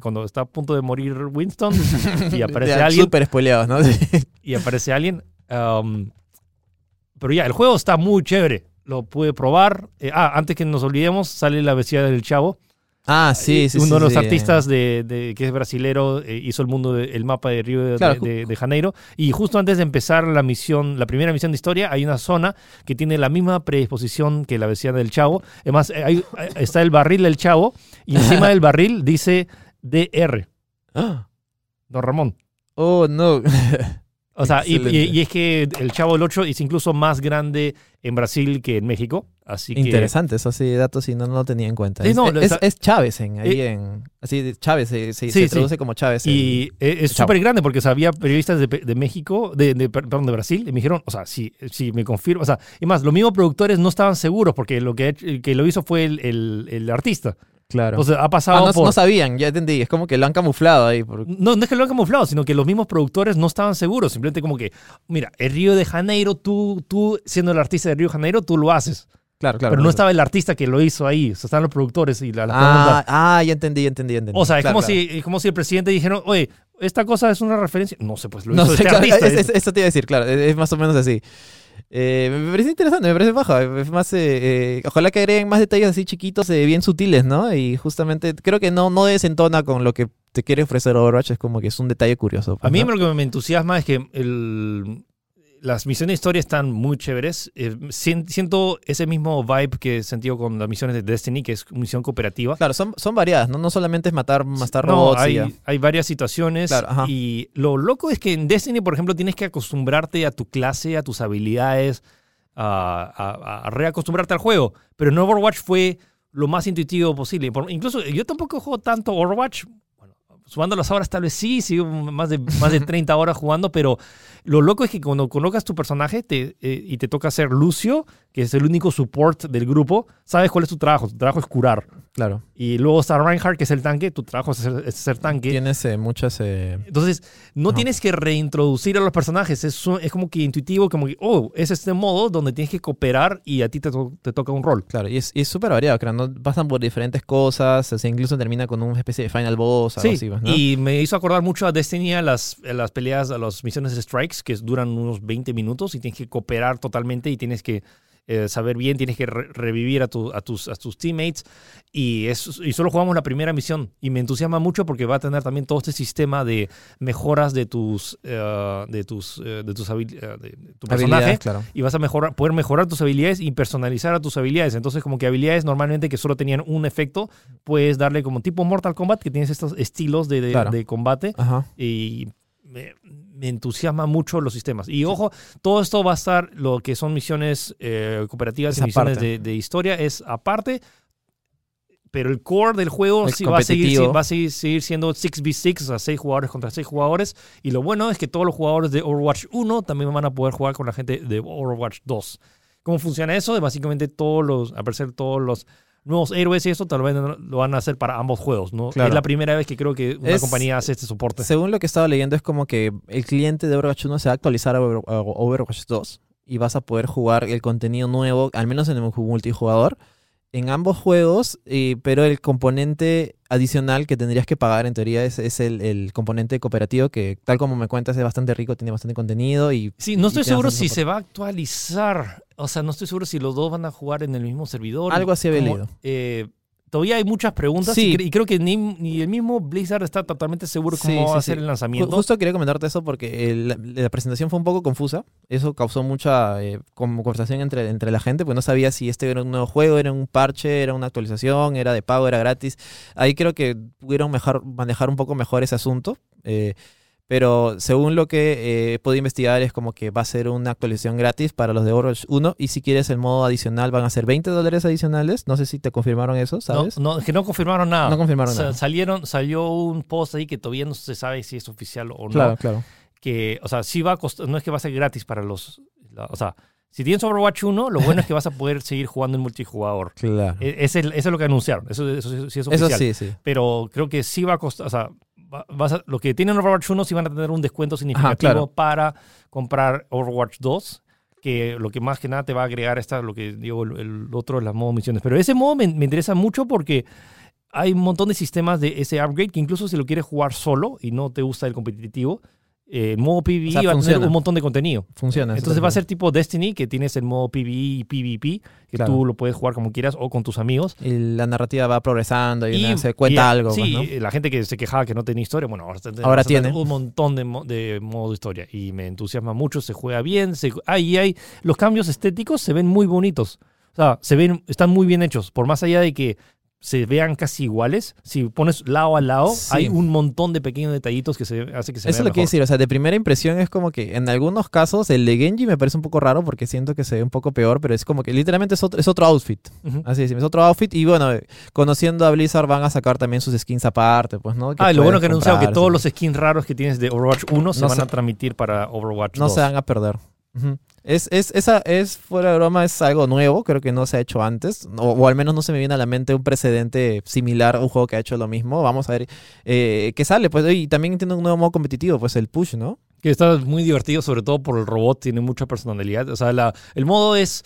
Cuando está a punto de morir Winston y aparece alguien, Súper spoileados, ¿no? y aparece alguien. Um, pero ya, el juego está muy chévere. Lo pude probar. Eh, ah, antes que nos olvidemos, sale la vecina del Chavo. ah, sí, sí, Uno sí, de los sí. artistas de, de- que es brasilero eh, hizo el mundo, de- el mapa de Río de, Claro. de- de Janeiro. Y justo antes de empezar la misión, la primera misión de historia, hay una zona que tiene la misma predisposición que la vecina del Chavo. Además, eh, hay- eh, está el barril del Chavo y encima del barril dice DR, Don Ramón. Oh, no. O sea, y, y- y es que el Chavo del 8 es incluso más grande en Brasil que en México. Así que. Interesante, eso sí, datos sí, no, no lo tenía en cuenta. Sí, es, no, es, o sea- es Chávez en, ahí Eh, en... Así, Chávez se, se- Sí, se sí. traduce como Chávez. Y e- es súper grande porque o sea, había periodistas de, de México, de, de- perdón, de Brasil, y me dijeron, o sea, si, si me confirmo, o sea, y más, los mismos productores no estaban seguros porque lo que, ha hecho- que lo hizo fue el, el- el artista. Claro. O sea, ha Ah, pasado no, por... no sabían, ya entendí. Es como que lo han camuflado ahí. por- No, no es que lo han camuflado, sino que los mismos productores no estaban seguros. Simplemente como que, mira, el Río de Janeiro, tú, tú siendo el artista de Río de Janeiro, tú lo haces. Claro, claro. pero no estaba el artista que lo hizo ahí. O sea, están los productores y la, la Ah, pregunta. ah, ya entendí, ya entendí, ya entendí. O sea, es, Claro, como claro. Si, es como si el presidente dijera, oye, esta cosa es una referencia. No sé, pues lo No hizo sé, este claro, artista. es- es- eso te iba a decir, claro, es, es más o menos así. Eh, me parece interesante, me parece baja. Es más, eh, eh, ojalá que agreguen más detalles así chiquitos, eh, bien sutiles, ¿no? Y justamente creo que no, no desentona con lo que te quiere ofrecer Overwatch, es como que es un detalle curioso. pues, A mí ¿no? lo que me entusiasma es que el- las misiones de historia están muy chéveres. Eh, sien- siento ese mismo vibe que he sentido con las misiones de Destiny, que es misión cooperativa. Claro, son, son variadas, ¿no? No solamente es matar, matar No, robots y hay, ya. hay varias situaciones. Claro, y lo loco es que en Destiny, por ejemplo, tienes que acostumbrarte a tu clase, a tus habilidades, a, a- a reacostumbrarte al juego. Pero en Overwatch fue lo más intuitivo posible. Por- incluso yo tampoco juego tanto Overwatch. Bueno, sumando las horas tal vez sí, sigo más de, más de 30 horas jugando, pero lo loco es que cuando colocas tu personaje te, eh, y te toca ser Lucio, que es el único support del grupo, sabes cuál es tu trabajo. Tu trabajo es curar. Claro. Y luego está Reinhardt, que es el tanque. Tu trabajo es ser, es ser tanque. Tienes eh, muchas... eh, Entonces, no tienes que reintroducir a los personajes. Es, es como que intuitivo, como que, oh, es este modo donde tienes que cooperar y a ti te, to- te toca un rol. Claro, y es súper variado, creo, ¿no? Pasan por diferentes cosas, o sea, incluso termina con una especie de final boss, algo Sí, así, pues, ¿no? y me hizo acordar mucho a Destiny, a las, a las peleas, a las misiones de strikes, que duran unos 20 minutos y tienes que cooperar totalmente y tienes que eh, saber bien, tienes que re- revivir a, tu- a, tus, a tus teammates. Y, es, y solo jugamos la primera misión. Y me entusiasma mucho porque va a tener también todo este sistema de mejoras de tus, eh, de tus, eh, de tus habil- de tu personaje. Claro. y vas a mejorar, poder mejorar tus habilidades y personalizar a tus habilidades. Entonces, como que habilidades normalmente que solo tenían un efecto, puedes darle como tipo Mortal Kombat, que tienes estos estilos de, de- Claro. de combate Ajá. y me, me entusiasma mucho los sistemas. Y ojo, todo esto va a estar, lo que son misiones eh, cooperativas Es y misiones de, de historia es aparte. Pero el core del juego sí va, a seguir, va a seguir, seguir siendo 6v6, o sea, 6 jugadores contra 6 jugadores. Y lo bueno es que todos los jugadores de Overwatch 1 también van a poder jugar con la gente de Overwatch 2. ¿Cómo funciona eso? Básicamente todos los, aparecer todos los nuevos héroes y eso tal vez lo van a hacer para ambos juegos, ¿no? Claro. Es la primera vez que creo que una Es- compañía hace este soporte. Según lo que estaba leyendo, es como que el cliente de Overwatch 1 se va a actualizar a Over- a Overwatch 2 y vas a poder jugar el contenido nuevo, al menos en el multijugador, en ambos juegos, y- pero el componente adicional que tendrías que pagar en teoría es, es el, el componente cooperativo que tal como me cuentas es bastante rico, tiene bastante contenido y... Sí, no estoy seguro si soporte. se va a actualizar. O sea, no estoy seguro si los dos van a jugar en el mismo servidor. Algo así había Como, leído. eh, todavía hay muchas preguntas Sí. y, cre- y creo que ni, ni el mismo Blizzard está totalmente seguro cómo Sí, va sí, a ser el lanzamiento. Justo quería comentarte eso porque el- la, presentación fue un poco confusa. Eso causó mucha eh, conversación entre, entre la gente, porque no sabía si este era un nuevo juego, era un parche, era una actualización, era de pago, era gratis. Ahí creo que pudieron mejor, manejar un poco mejor ese asunto. eh, pero según lo que eh, he podido investigar es como que va a ser una actualización gratis para los de Overwatch 1 y si quieres el modo adicional van a ser 20 dólares adicionales. No sé si te confirmaron eso, ¿sabes? no, es que no confirmaron nada. No confirmaron nada. Salieron, salió un post ahí que todavía no se sabe si es oficial o no. Claro, claro. Que, o sea, sí va a costar, no es que va a ser gratis para los, la- o sea, Si tienes Overwatch 1, lo bueno es que vas a poder seguir jugando en multijugador. Claro. E- Ese eso es lo que anunciaron. Eso, eso sí- sí es Eso oficial. sí, sí. Pero creo que sí va a costar. O sea, vas a- lo que tienen Overwatch 1 sí van a tener un descuento significativo claro. para comprar Overwatch 2. Que lo que más que nada te va a agregar esta, lo que digo, el, el otro, las modo misiones. Pero ese modo me, me interesa mucho porque hay un montón de sistemas de ese upgrade que incluso si lo quieres jugar solo y no te gusta el competitivo, eh, el modo PvE O sea, va a tener un montón de contenido. Funciona. Entonces es va a ser tipo Destiny, que tienes el modo PvE y PvP, que Claro. tú lo puedes jugar como quieras o con tus amigos. Y la narrativa va progresando y, una- se cuenta y, algo. Sí, pues, la gente que se quejaba que no tenía historia, bueno, ahora, Ahora tiene. un montón de, mo- de modo historia y me entusiasma mucho, se juega bien, se, ahí hay los cambios estéticos se ven muy bonitos. O sea, se ven, están muy bien hechos, por más allá de que se vean casi iguales, si pones lado a lado, Sí. hay un montón de pequeños detallitos que se hace que se Eso es lo que mejor. decir, o sea, de primera impresión es como que en algunos casos el de Genji me parece un poco raro porque siento que se ve un poco peor, pero es como que literalmente es otro, es otro outfit. Así es, es otro outfit y bueno, conociendo a Blizzard van a sacar también sus skins aparte, pues, ¿no? Ah, lo bueno que anunciaron que todos los skins raros que tienes de Overwatch 1 se No van se- a transmitir para Overwatch no 2. se van a perder. Es, es, esa, es, fuera de broma, es algo nuevo, creo que no se ha hecho antes, o, al menos no se me viene a la mente un precedente similar a un juego que ha hecho lo mismo. Vamos a ver eh, qué sale, pues, y también tiene un nuevo modo competitivo, pues el push, ¿no? Que está muy divertido, sobre todo por el robot, tiene mucha personalidad. O sea, el modo es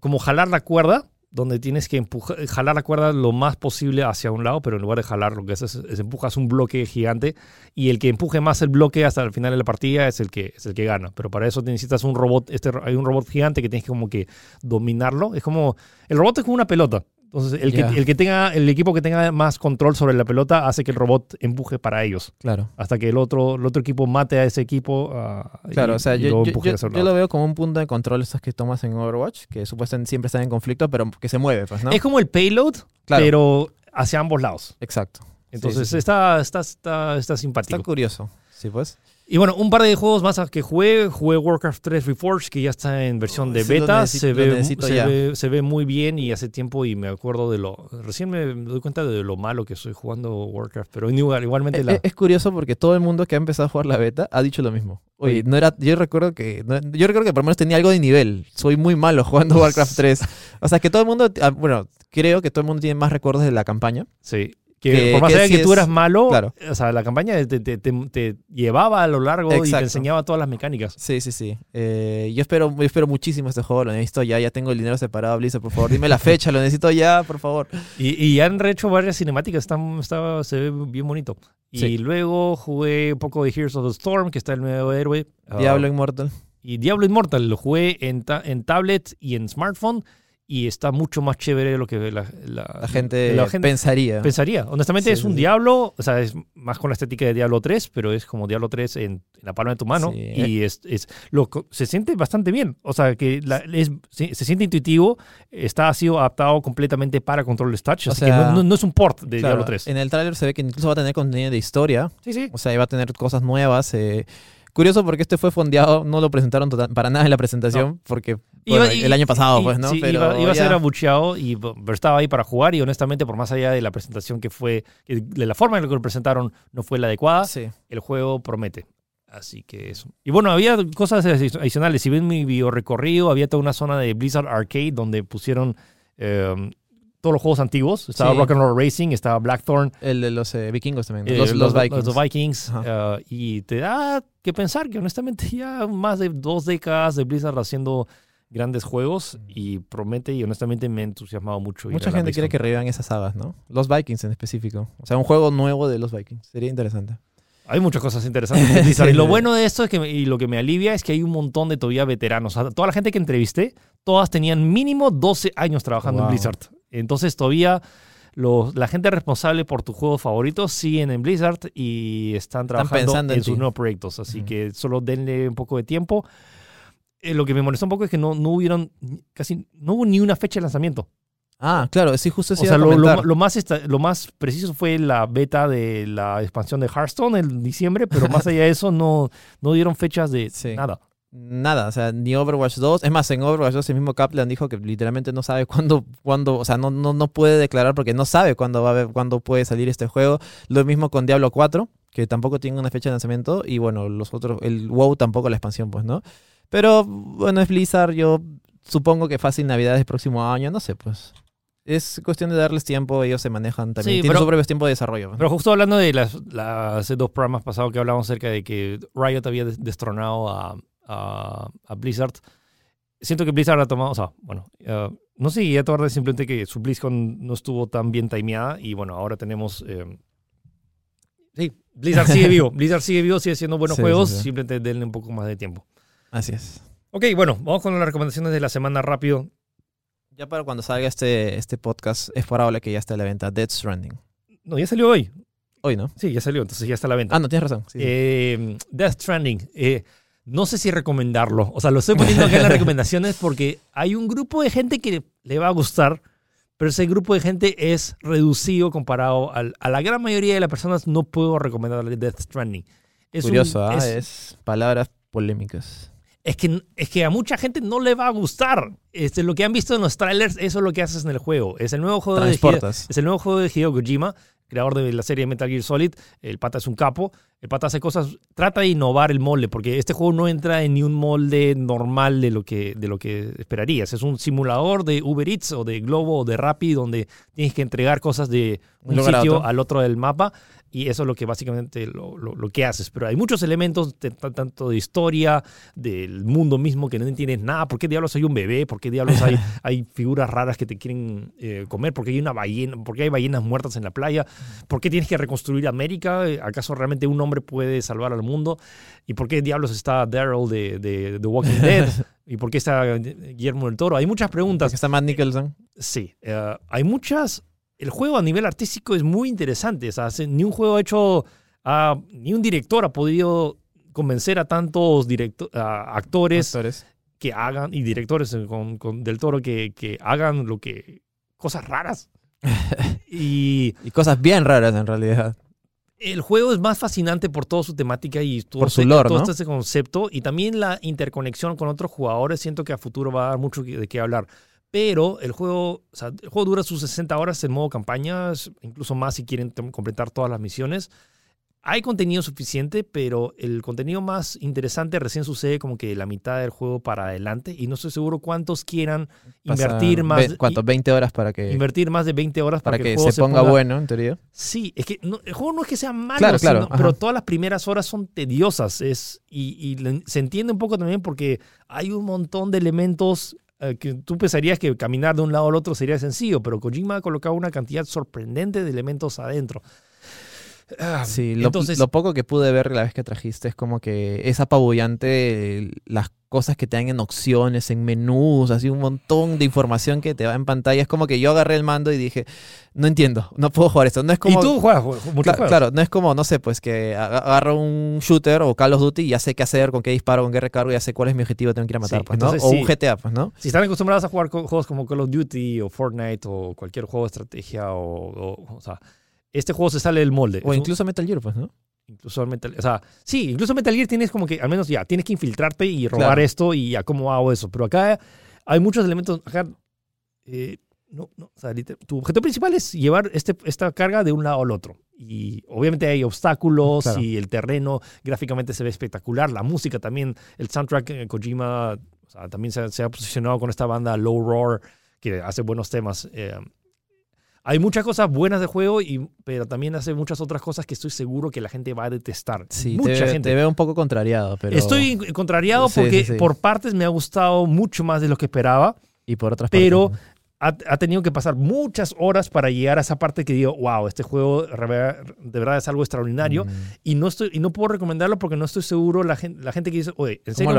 como jalar la cuerda, donde tienes que empujar, jalar la cuerda lo más posible hacia un lado, pero en lugar de jalar, lo que haces es, es empujas un bloque gigante y el que empuje más el bloque hasta el final de la partida es el que, es el que gana. Pero para eso necesitas un robot, este, hay un robot gigante que tienes que como que dominarlo. Es como, el robot es como una pelota. Entonces, el, que, el que tenga, el equipo que tenga más control sobre la pelota hace que el robot empuje para ellos Claro. hasta que el otro, el otro equipo mate a ese equipo. ah, Claro, y- o sea, y yo, yo- yo- yo lo veo como un punto de control estos que tomas en Overwatch, que supuestamente siempre están en conflicto, pero que se mueve, pues, ¿no? Es como el payload, Claro. pero hacia ambos lados. Exacto. Entonces sí, sí. Está, está, está, está simpático. Está curioso. Sí, pues. Y bueno, un par de juegos más que jugué. Jugué Warcraft 3 Reforged, que ya está en versión de beta. necesito- se, ve, se, ve, se ve muy bien y hace tiempo y me acuerdo de lo... Recién me doy cuenta de lo malo que estoy jugando Warcraft, pero igual- igualmente Eh, la... eh, Es curioso porque todo el mundo que ha empezado a jugar la beta ha dicho lo mismo. Oye, no era, yo recuerdo que, no- yo recuerdo que por lo menos tenía algo de nivel. Soy muy malo jugando Warcraft 3. O sea, que todo el mundo, ah, bueno, creo que todo el mundo tiene más recuerdos de la campaña. Sí. Que, Que- por más que allá sí que tú eras malo, claro. o sea, la campaña te, te- te- te llevaba a lo largo y te enseñaba todas las mecánicas. Sí, sí, sí. Eh, yo espero, yo espero muchísimo este juego, lo necesito ya, ya tengo el dinero separado, Blizzard, por favor, dime la fecha, lo necesito ya, por favor. Y, y han hecho varias cinemáticas, están, está- se ve bien bonito. Y Sí. luego jugué un poco de Heroes of the Storm, que está el nuevo héroe. Ah, Diablo Immortal. y Diablo Immortal, lo jugué en, ta- en tablet y en smartphone. Y está mucho más chévere de lo que la, la- La gente, la gente pensaría. pensaría. Honestamente, Sí, es un sí. Diablo, o sea, es más con la estética de Diablo 3, pero es como Diablo 3 en, en la palma de tu mano. Sí. Y es, es lo, se siente bastante bien. O sea, que la- es- se, se siente intuitivo, está ha sido adaptado completamente para controles touch. O Así sea, que no, no- no es un port de Claro, Diablo 3. En el tráiler se ve que incluso va a tener contenido de historia, Sí, sí. o sea, va a tener cosas nuevas. eh. Curioso porque este fue fondeado, no lo presentaron total- para nada en la presentación, porque Iba- el año pasado, y- pues, ¿no? sí, Pero iba, iba a ser abucheado, y, pero estaba ahí para jugar. Y honestamente, por más allá de la presentación que fue, de la forma en la que lo presentaron no fue la adecuada, Sí. el juego promete. Así que eso. Y bueno, había cosas adi- adicionales. Si ven mi video recorrido, había toda una zona de Blizzard Arcade donde pusieron eh, todos los juegos antiguos. Estaba Sí. Rock and Roll Racing, estaba Blackthorn, El de los eh, vikingos también, eh, los, los Vikings. los Vikings, eh, y te da que pensar que honestamente ya más de dos décadas de Blizzard haciendo grandes juegos y promete y honestamente me ha entusiasmado mucho. Mucha gente quiere que revivan esas sagas, ¿no? Los Vikings en específico. O sea, un juego nuevo de los Vikings. Sería interesante. Hay muchas cosas interesantes de Blizzard. Sí, y lo bueno de esto es que, y lo que me alivia es que hay un montón de todavía veteranos. O sea, toda la gente que entrevisté, todas tenían mínimo 12 años trabajando Wow. en Blizzard. Entonces todavía los- la gente responsable por tus juegos favoritos siguen en Blizzard y están trabajando en, en sus nuevos proyectos. Así que solo denle un poco de tiempo. Eh, lo que me molestó un poco es que no, no hubieron casi, no hubo ni una fecha de lanzamiento. Ah, claro, sí, justo O sí sea, lo, lo- lo más esta- lo más preciso fue la beta de la expansión de Hearthstone en diciembre, pero más allá de eso no, no dieron fechas de Sí. nada. Nada, o sea, ni Overwatch 2. Es más, en Overwatch 2 el mismo Kaplan dijo que literalmente no sabe cuándo, cuándo o sea, no, no, no puede declarar porque no sabe cuándo va a haber, cuándo puede salir este juego. Lo mismo con Diablo 4, que tampoco tiene una fecha de lanzamiento. Y bueno, los otros, el WoW tampoco la expansión, pues, ¿no? Pero bueno, es Blizzard, yo supongo que fácil Navidad del próximo año, no sé, pues. Es cuestión de darles tiempo, ellos se manejan también. Sí, Tienen pero- su propio tiempo de desarrollo. Pero justo hablando de las, las dos programas pasados que hablamos acerca de que Riot había des- destronado a, a- a Blizzard, siento que Blizzard ha tomado, o sea, bueno, eh, no sé, ya acuerdas simplemente que su BlizzCon no estuvo tan bien timeada y bueno, ahora tenemos... eh, sí, Blizzard sigue vivo, Blizzard sigue vivo, sigue haciendo buenos Sí, juegos, sí, sí. simplemente denle un poco más de tiempo. Así es. Ok, bueno, vamos con las recomendaciones de la semana rápido. Ya para cuando salga este, este podcast, es probable que ya esté a la venta Dead Stranding. No, ya salió hoy. Hoy, ¿no? Sí, ya salió, entonces ya está a la venta. Ah, no, tienes razón. Sí, sí. Eh, Death Stranding. eh, no sé si recomendarlo. O sea, lo estoy poniendo acá en las recomendaciones porque hay un grupo de gente que le va a gustar, pero ese grupo de gente es reducido comparado al- a la gran mayoría de las personas. No puedo recomendarle Death Stranding. Es Curioso, ¿ah? es, Es palabras polémicas. es que, es que a mucha gente no le va a gustar. Este, lo que han visto en los trailers, eso es lo que haces en el juego. Es el nuevo juego de Hideo- es el nuevo juego de Hideo Kojima, creador de la serie Metal Gear Solid. El pata es un capo. El pata hace cosas, trata de innovar el molde, porque este juego no entra en ni un molde normal de lo que, de lo que esperarías. Es un simulador de Uber Eats o de Globo o de Rappi, donde tienes que entregar cosas de un sitio al otro del mapa. Y eso es lo que básicamente lo, lo- lo que haces. Pero hay muchos elementos, de- tanto de historia, del mundo mismo, que no entiendes nada. ¿Por qué diablos hay un bebé? ¿Por qué diablos hay, hay figuras raras que te quieren eh, comer? ¿Por qué hay una ballena? ¿Por qué hay ballenas muertas en la playa? ¿Por qué tienes que reconstruir América? ¿Acaso realmente un hombre puede salvar al mundo? ¿Y por qué diablos está Daryl de, de The Walking Dead? ¿Y por qué está Guillermo del Toro? Hay muchas preguntas. Está Matt Nicholson. Sí, eh, hay muchas. El juego a nivel artístico es muy interesante. O sea, se- ni un juego hecho, ni un director ha podido convencer a tantos directo- actores Actores. que hagan, y directores con, con Del Toro que, que hagan lo que. cosas raras. y Y cosas bien raras en realidad. el juego es más fascinante por toda su temática y todo, Por su lore, todo ¿no? este concepto y también la interconexión con otros jugadores. Siento que a futuro va a dar mucho de qué hablar. Pero el juego, o sea, el juego dura sus 60 horas en modo campaña, incluso más si quieren completar todas las misiones. Hay contenido suficiente, pero el contenido más interesante recién sucede como que la mitad del juego para adelante y no estoy seguro cuántos quieran invertir más, ve- ¿Cuánto? 20 horas para que, invertir más de 20 horas para, para que, que se ponga bueno, en teoría. Sí, es que no- el juego no es que sea malo, Claro, sino- pero todas las primeras horas son tediosas. Es, y, y se entiende un poco también porque hay un montón de elementos que tú pensarías que caminar de un lado al otro sería sencillo, pero Kojima ha colocado una cantidad sorprendente de elementos adentro. Ah, Sí, lo, entonces, lo poco que pude ver la vez que trajiste es como que es apabullante las cosas que te dan en opciones, en menús, así un montón de información que te va en pantalla. Es como que yo agarré el mando y dije, no entiendo, no puedo jugar esto. No es como... y tú juegas ju- muchos Cla- juegos. claro, no es como, no sé, pues que aga- agarro un shooter o Call of Duty y ya sé qué hacer, con qué disparo, con qué recargo, ya sé cuál es mi objetivo, tengo que ir a matar, Sí, pues, ¿no? entonces O sí. un GTA, pues, ¿no? Si están acostumbrados a jugar juegos como Call of Duty o Fortnite o cualquier juego de estrategia o, o- o sea, este juego se sale del molde. O Es un- incluso Metal Gear, pues, ¿no? Incluso Metal, o sea, sí, incluso Metal Gear tienes como que, al menos ya, tienes que infiltrarte y robar Claro. esto y ya, ¿cómo hago eso? Pero acá hay muchos elementos, acá, eh, no, no, o sea, tu objetivo principal es llevar este, esta carga de un lado al otro. Y obviamente hay obstáculos Claro. y el terreno gráficamente se ve espectacular, la música también, el soundtrack, eh, Kojima o sea, también se, se ha posicionado con esta banda Low Roar, que hace buenos temas. eh, hay muchas cosas buenas de juego, y, pero también hace muchas otras cosas que estoy seguro que la gente va a detestar. Sí, Mucha te, gente. te veo un poco contrariado, pero... Estoy contrariado Sí, porque sí, sí. por partes me ha gustado mucho más de lo que esperaba. Y por otras pero-. Ha, ha tenido que pasar muchas horas para llegar a esa parte que digo, wow, este juego de verdad- es algo extraordinario. Mm. Y, no estoy, y no puedo recomendarlo porque no estoy seguro la gente, la gente que dice, oye, ¿en ¿Cómo serio?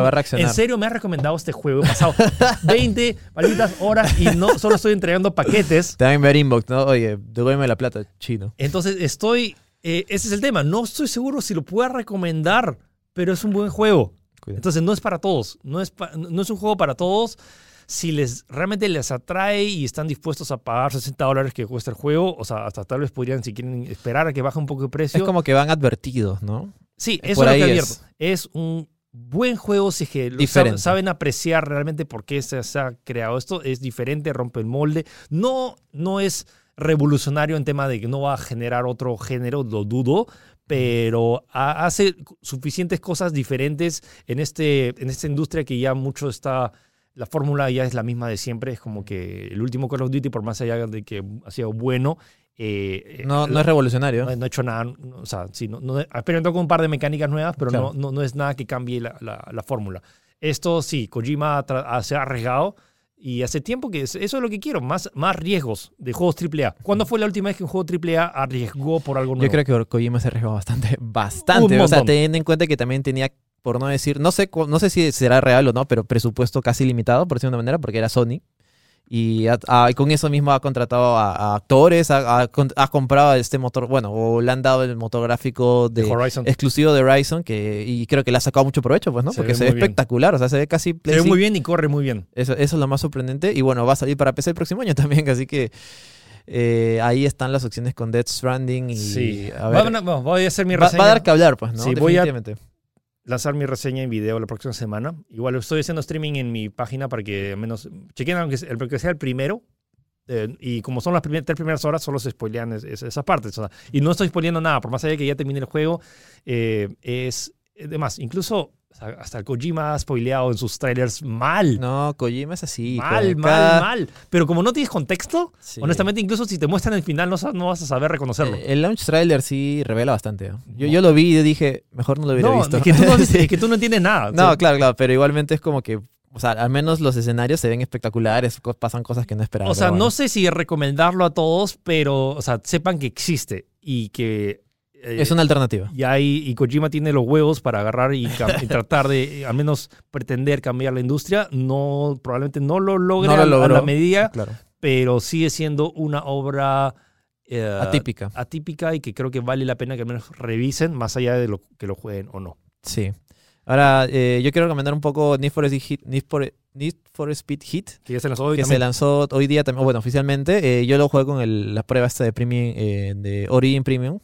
¿en serio me ha recomendado este juego? He pasado 20 malditas horas y no solo estoy entregando paquetes. Te enviar inbox, ¿no? Oye, devuélveme la plata, chino. Entonces estoy, eh, ese es el tema, no estoy seguro si lo pueda recomendar, pero es un buen juego. Cuidado. Entonces no es para todos, no es, pa- no es un juego para todos. Si les realmente les atrae y están dispuestos a pagar 60 dólares que cuesta el juego, o sea, hasta tal vez podrían, si quieren, esperar a que baje un poco de precio. Es como que van advertidos, ¿no? sí, por eso es lo que es. advierto. Es un buen juego si es que lo saben, saben apreciar realmente por qué se, se ha creado esto. Es diferente, rompe el molde. No, no es revolucionario en tema de que no va a generar otro género, lo dudo, pero ha- hace suficientes cosas diferentes en, este, en esta industria que ya mucho está, la fórmula ya es la misma de siempre, es como que el último Call of Duty, por más allá de que ha sido bueno, eh, No, eh, no es revolucionario. no, no ha hecho nada, no, o sea, sí, no, no, ha experimentado con un par de mecánicas nuevas, pero Claro. no, no, no es nada que cambie la, la- la fórmula. Esto sí, Kojima ha se ha arriesgado y hace tiempo que es- eso es lo que quiero, más, más riesgos de juegos AAA. ¿Cuándo fue la última vez que un juego AAA arriesgó por algo nuevo? Yo creo que Kojima se arriesgó bastante, bastante. O sea, teniendo en cuenta que también tenía, por no decir, no sé, no sé si será real o no, pero presupuesto casi limitado, por decirlo de una manera, porque era Sony. Y, con eso mismo ha contratado a, a actores, ha, comprado este motor, bueno, o le han dado el motor gráfico de Horizon. exclusivo de Horizon, que, y creo que le ha sacado mucho provecho, pues, ¿no? Se Porque ve se ve bien. espectacular, o sea, se ve casi Se ve muy 5. bien y corre muy bien. Eso, eso es lo más sorprendente. Y bueno, va a salir para PC el próximo año también, así que eh, ahí están las opciones con Death Stranding. Y, Sí. a ver, Va- voy a hacer mi reseña. va a dar que hablar, pues, ¿no? Sí, voy a- Definitivamente. Lanzar mi reseña en video la próxima semana. Igual estoy haciendo streaming en mi página para que al menos chequen aunque el que sea el primero. eh, y como son las primer- tres primeras horas, solo se spoilean es- es- esas partes. o sea, y no estoy spoileando nada, por más allá de que ya termine el juego. eh, es demás. Incluso hasta Kojima ha spoileado en sus trailers mal. No, Kojima es así. mal, mal, cada- mal. Pero como no tienes contexto, Sí. honestamente, incluso si te muestran el final, no, no vas a saber reconocerlo. Eh, El launch trailer sí revela bastante. ¿no? Yo, yo lo vi y dije, mejor no lo hubiera visto. es que, tú no, es que tú no entiendes nada. No, O sea, claro, claro, pero igualmente es como que, o sea, al menos los escenarios se ven espectaculares, pasan cosas que no esperaba. O sea, no sé si recomendarlo a todos, pero, o sea, sepan que existe y que... eh, Es una alternativa. y, hay, y Kojima tiene los huevos para agarrar y, tratar de, eh, al menos, pretender cambiar la industria. No, probablemente no lo logre No lo a- la medida, Claro. pero sigue siendo una obra eh, Atípica. atípica y que creo que vale la pena que al menos revisen, más allá de lo que lo jueguen o no. Sí. Ahora, eh, yo quiero recomendar un poco Need for, Speed Hit, Need for, Need for Speed Hit, Que se lanzó hoy que se lanzó hoy día también, bueno, oficialmente. Eh, yo lo jugué con el- la prueba esta de Premium, eh, de Origin Premium.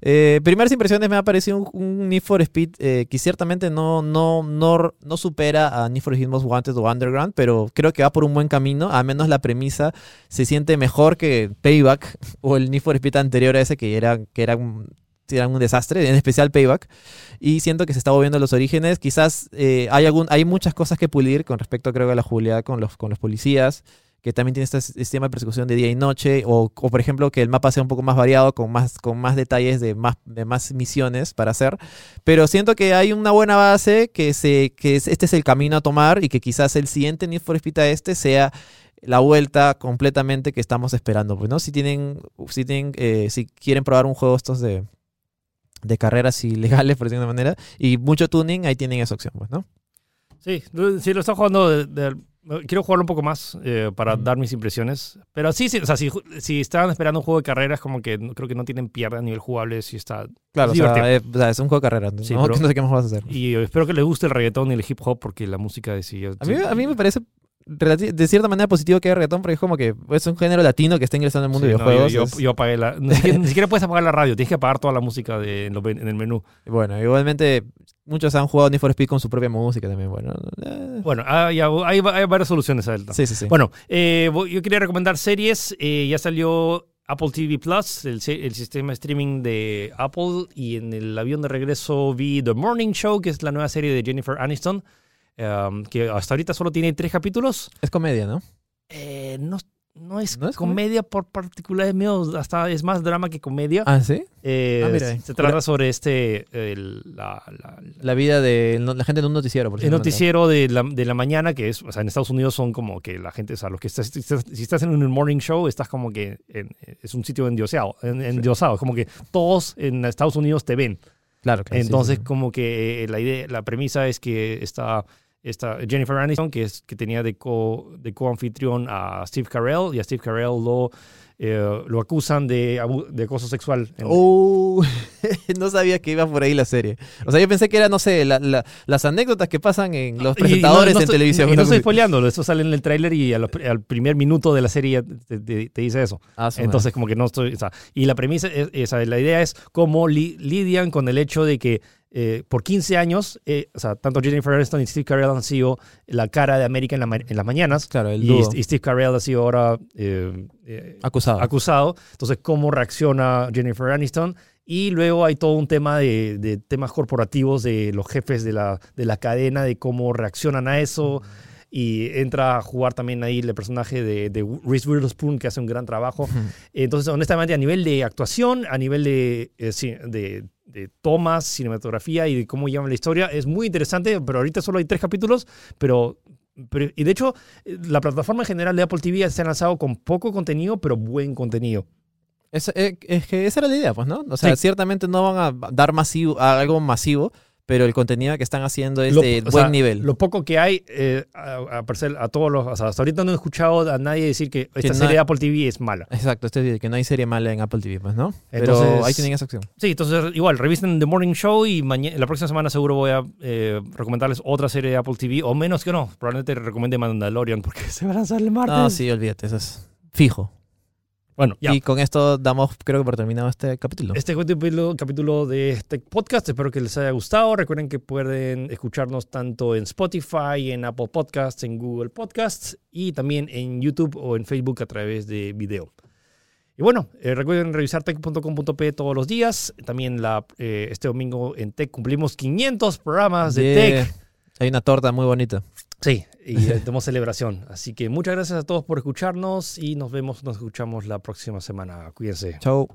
Eh, primeras impresiones me ha parecido un, un Need for Speed eh, que ciertamente no, no, no, no supera a Need for Speed Most Wanted o Underground, pero creo que va por un buen camino. Al menos la premisa se siente mejor que Payback o el Need for Speed anterior a ese que era, que era un, era un desastre, en especial Payback. Y siento que se está volviendo a los orígenes. Quizás eh, hay, hay muchas cosas que pulir con respecto, creo, a la jugabilidad con los, con los policías que también tiene este sistema de persecución de día y noche, o, o, por ejemplo que el mapa sea un poco más variado, con más, con más detalles de más, de más misiones para hacer. Pero siento que hay una buena base, que, se, que es- este es el camino a tomar y que quizás el siguiente Need for Speed a este sea la vuelta completamente que estamos esperando. Pues, ¿no? Si tienen, si tienen, eh, si quieren probar un juego estos de, de carreras ilegales, por decirlo de manera, y mucho tuning, ahí tienen esa opción, pues, ¿no? Sí, sí, lo está jugando. de- de- quiero jugarlo un poco más eh, para Ujú. dar mis impresiones. Pero sí, sí, o sea, si, si estaban esperando un juego de carreras, como que no- creo que no tienen pierde a nivel jugable. Si está, Claro, o Es sea, divertido. eh, o sea, es un juego de carreras, ¿no? Sí, no, no sé qué más vas a hacer. y espero que les guste el reggaetón y el hip hop, porque la música de sí. A mí, a mí me parece de cierta manera positivo que haya reggaetón, porque es como que es un género latino que está ingresando al mundo de Sí, no, videojuegos. yo, es- yo- yo apagué la. Ni siquiera, ni siquiera puedes apagar la radio, tienes que apagar toda la música de, en, el menú. Bueno, igualmente muchos han jugado Need for Speed con su propia música también. Bueno, eh, Bueno, hay, hay, hay varias soluciones a Delta. sí, sí, sí. Bueno, eh, yo quería recomendar series. Eh, ya salió Apple TV Plus, el, el sistema de streaming de Apple. Y en el avión de regreso vi The Morning Show, que es la nueva serie de Jennifer Aniston. Um, que hasta ahorita solo tiene tres capítulos. es comedia, ¿no? Eh, no, no es, ¿No es comedia por particulares míos, hasta es más drama que comedia. Ah, sí. Eh, Ah, mira se trata sobre este, el, la- la- La vida de la gente en un noticiero, por el noticiero de la, de la mañana, que es, o sea, en Estados Unidos son como que la gente, o sea, los que estás, si estás, si estás en un morning show, estás como que en- es un sitio endiosado, en, endiosado, como que todos en Estados Unidos te ven. Claro, claro. Entonces, sí, sí. como que la idea, la premisa es que está, está Jennifer Aniston, que es que tenía de co de co-anfitrión a Steve Carell, y a Steve Carell lo, eh, lo acusan de, de acoso sexual. Uh, no sabía que iba por ahí la serie. O sea, yo pensé que era, no sé, la- la- las anécdotas que pasan en los Y no- presentadores no en estoy- televisión. Y no estoy spoileándolo, eso sale en el tráiler y al primer minuto de la serie te, te- te dice eso. Ah, Entonces, como que no estoy. o sea, y la premisa, es, es- la idea es cómo li- lidian con el hecho de que eh, por 15 años, eh, o sea, tanto Jennifer Aniston y Steve Carell han sido la cara de América en, la ma- en las mañanas. Claro, el y, dúo. y Steve Carell ha sido ahora eh, Acusado. acusado. Entonces, ¿cómo reacciona Jennifer Aniston? Y luego hay todo un tema de, de temas corporativos de los jefes de la, de la cadena, de cómo reaccionan a eso. Y entra a jugar también ahí el personaje de, de Reese Witherspoon, que hace un gran trabajo. Entonces, honestamente, a nivel de actuación, a nivel de, de tomas, cinematografía y de cómo llevan la historia, es muy interesante, pero ahorita solo hay tres capítulos, pero... pero- y de hecho, eh, la plataforma en general de Apple TV se ha lanzado con poco contenido, pero buen contenido. Es, eh, es que esa era la idea, pues, ¿no? O sea, Sí. ciertamente no van a dar masivo, a algo masivo, pero el contenido que están haciendo es Lo- de buen sea, nivel. Lo poco que hay, eh, a, a a todos los... o sea, hasta ahorita no he escuchado a nadie decir que esta no serie hay- de Apple TV es mala. Exacto, este que no hay serie mala en Apple TV, pues, ¿no? Entonces- pero ahí tienen esa opción. Sí, entonces igual, revisen The Morning Show y la próxima semana seguro voy a eh, recomendarles otra serie de Apple TV, o menos que no, probablemente recomiende Mandalorian porque se va a lanzar el martes. No, sí, olvídate, eso es fijo. Bueno, ya. Y con esto damos, creo que por terminado este capítulo. Este capítulo, capítulo de este podcast. Espero que les haya gustado. Recuerden que pueden escucharnos tanto en Spotify, en Apple Podcasts, en Google Podcasts y también en YouTube o en Facebook a través de video. Y bueno, eh, recuerden revisar tech.com.p todos los días. También la, eh, este domingo en Tech cumplimos 500 programas de Yeah. Tech. Hay una torta muy bonita. Sí, y eh, tenemos celebración. Así que muchas gracias a todos por escucharnos y nos vemos, nos escuchamos la próxima semana. Cuídense. Chau.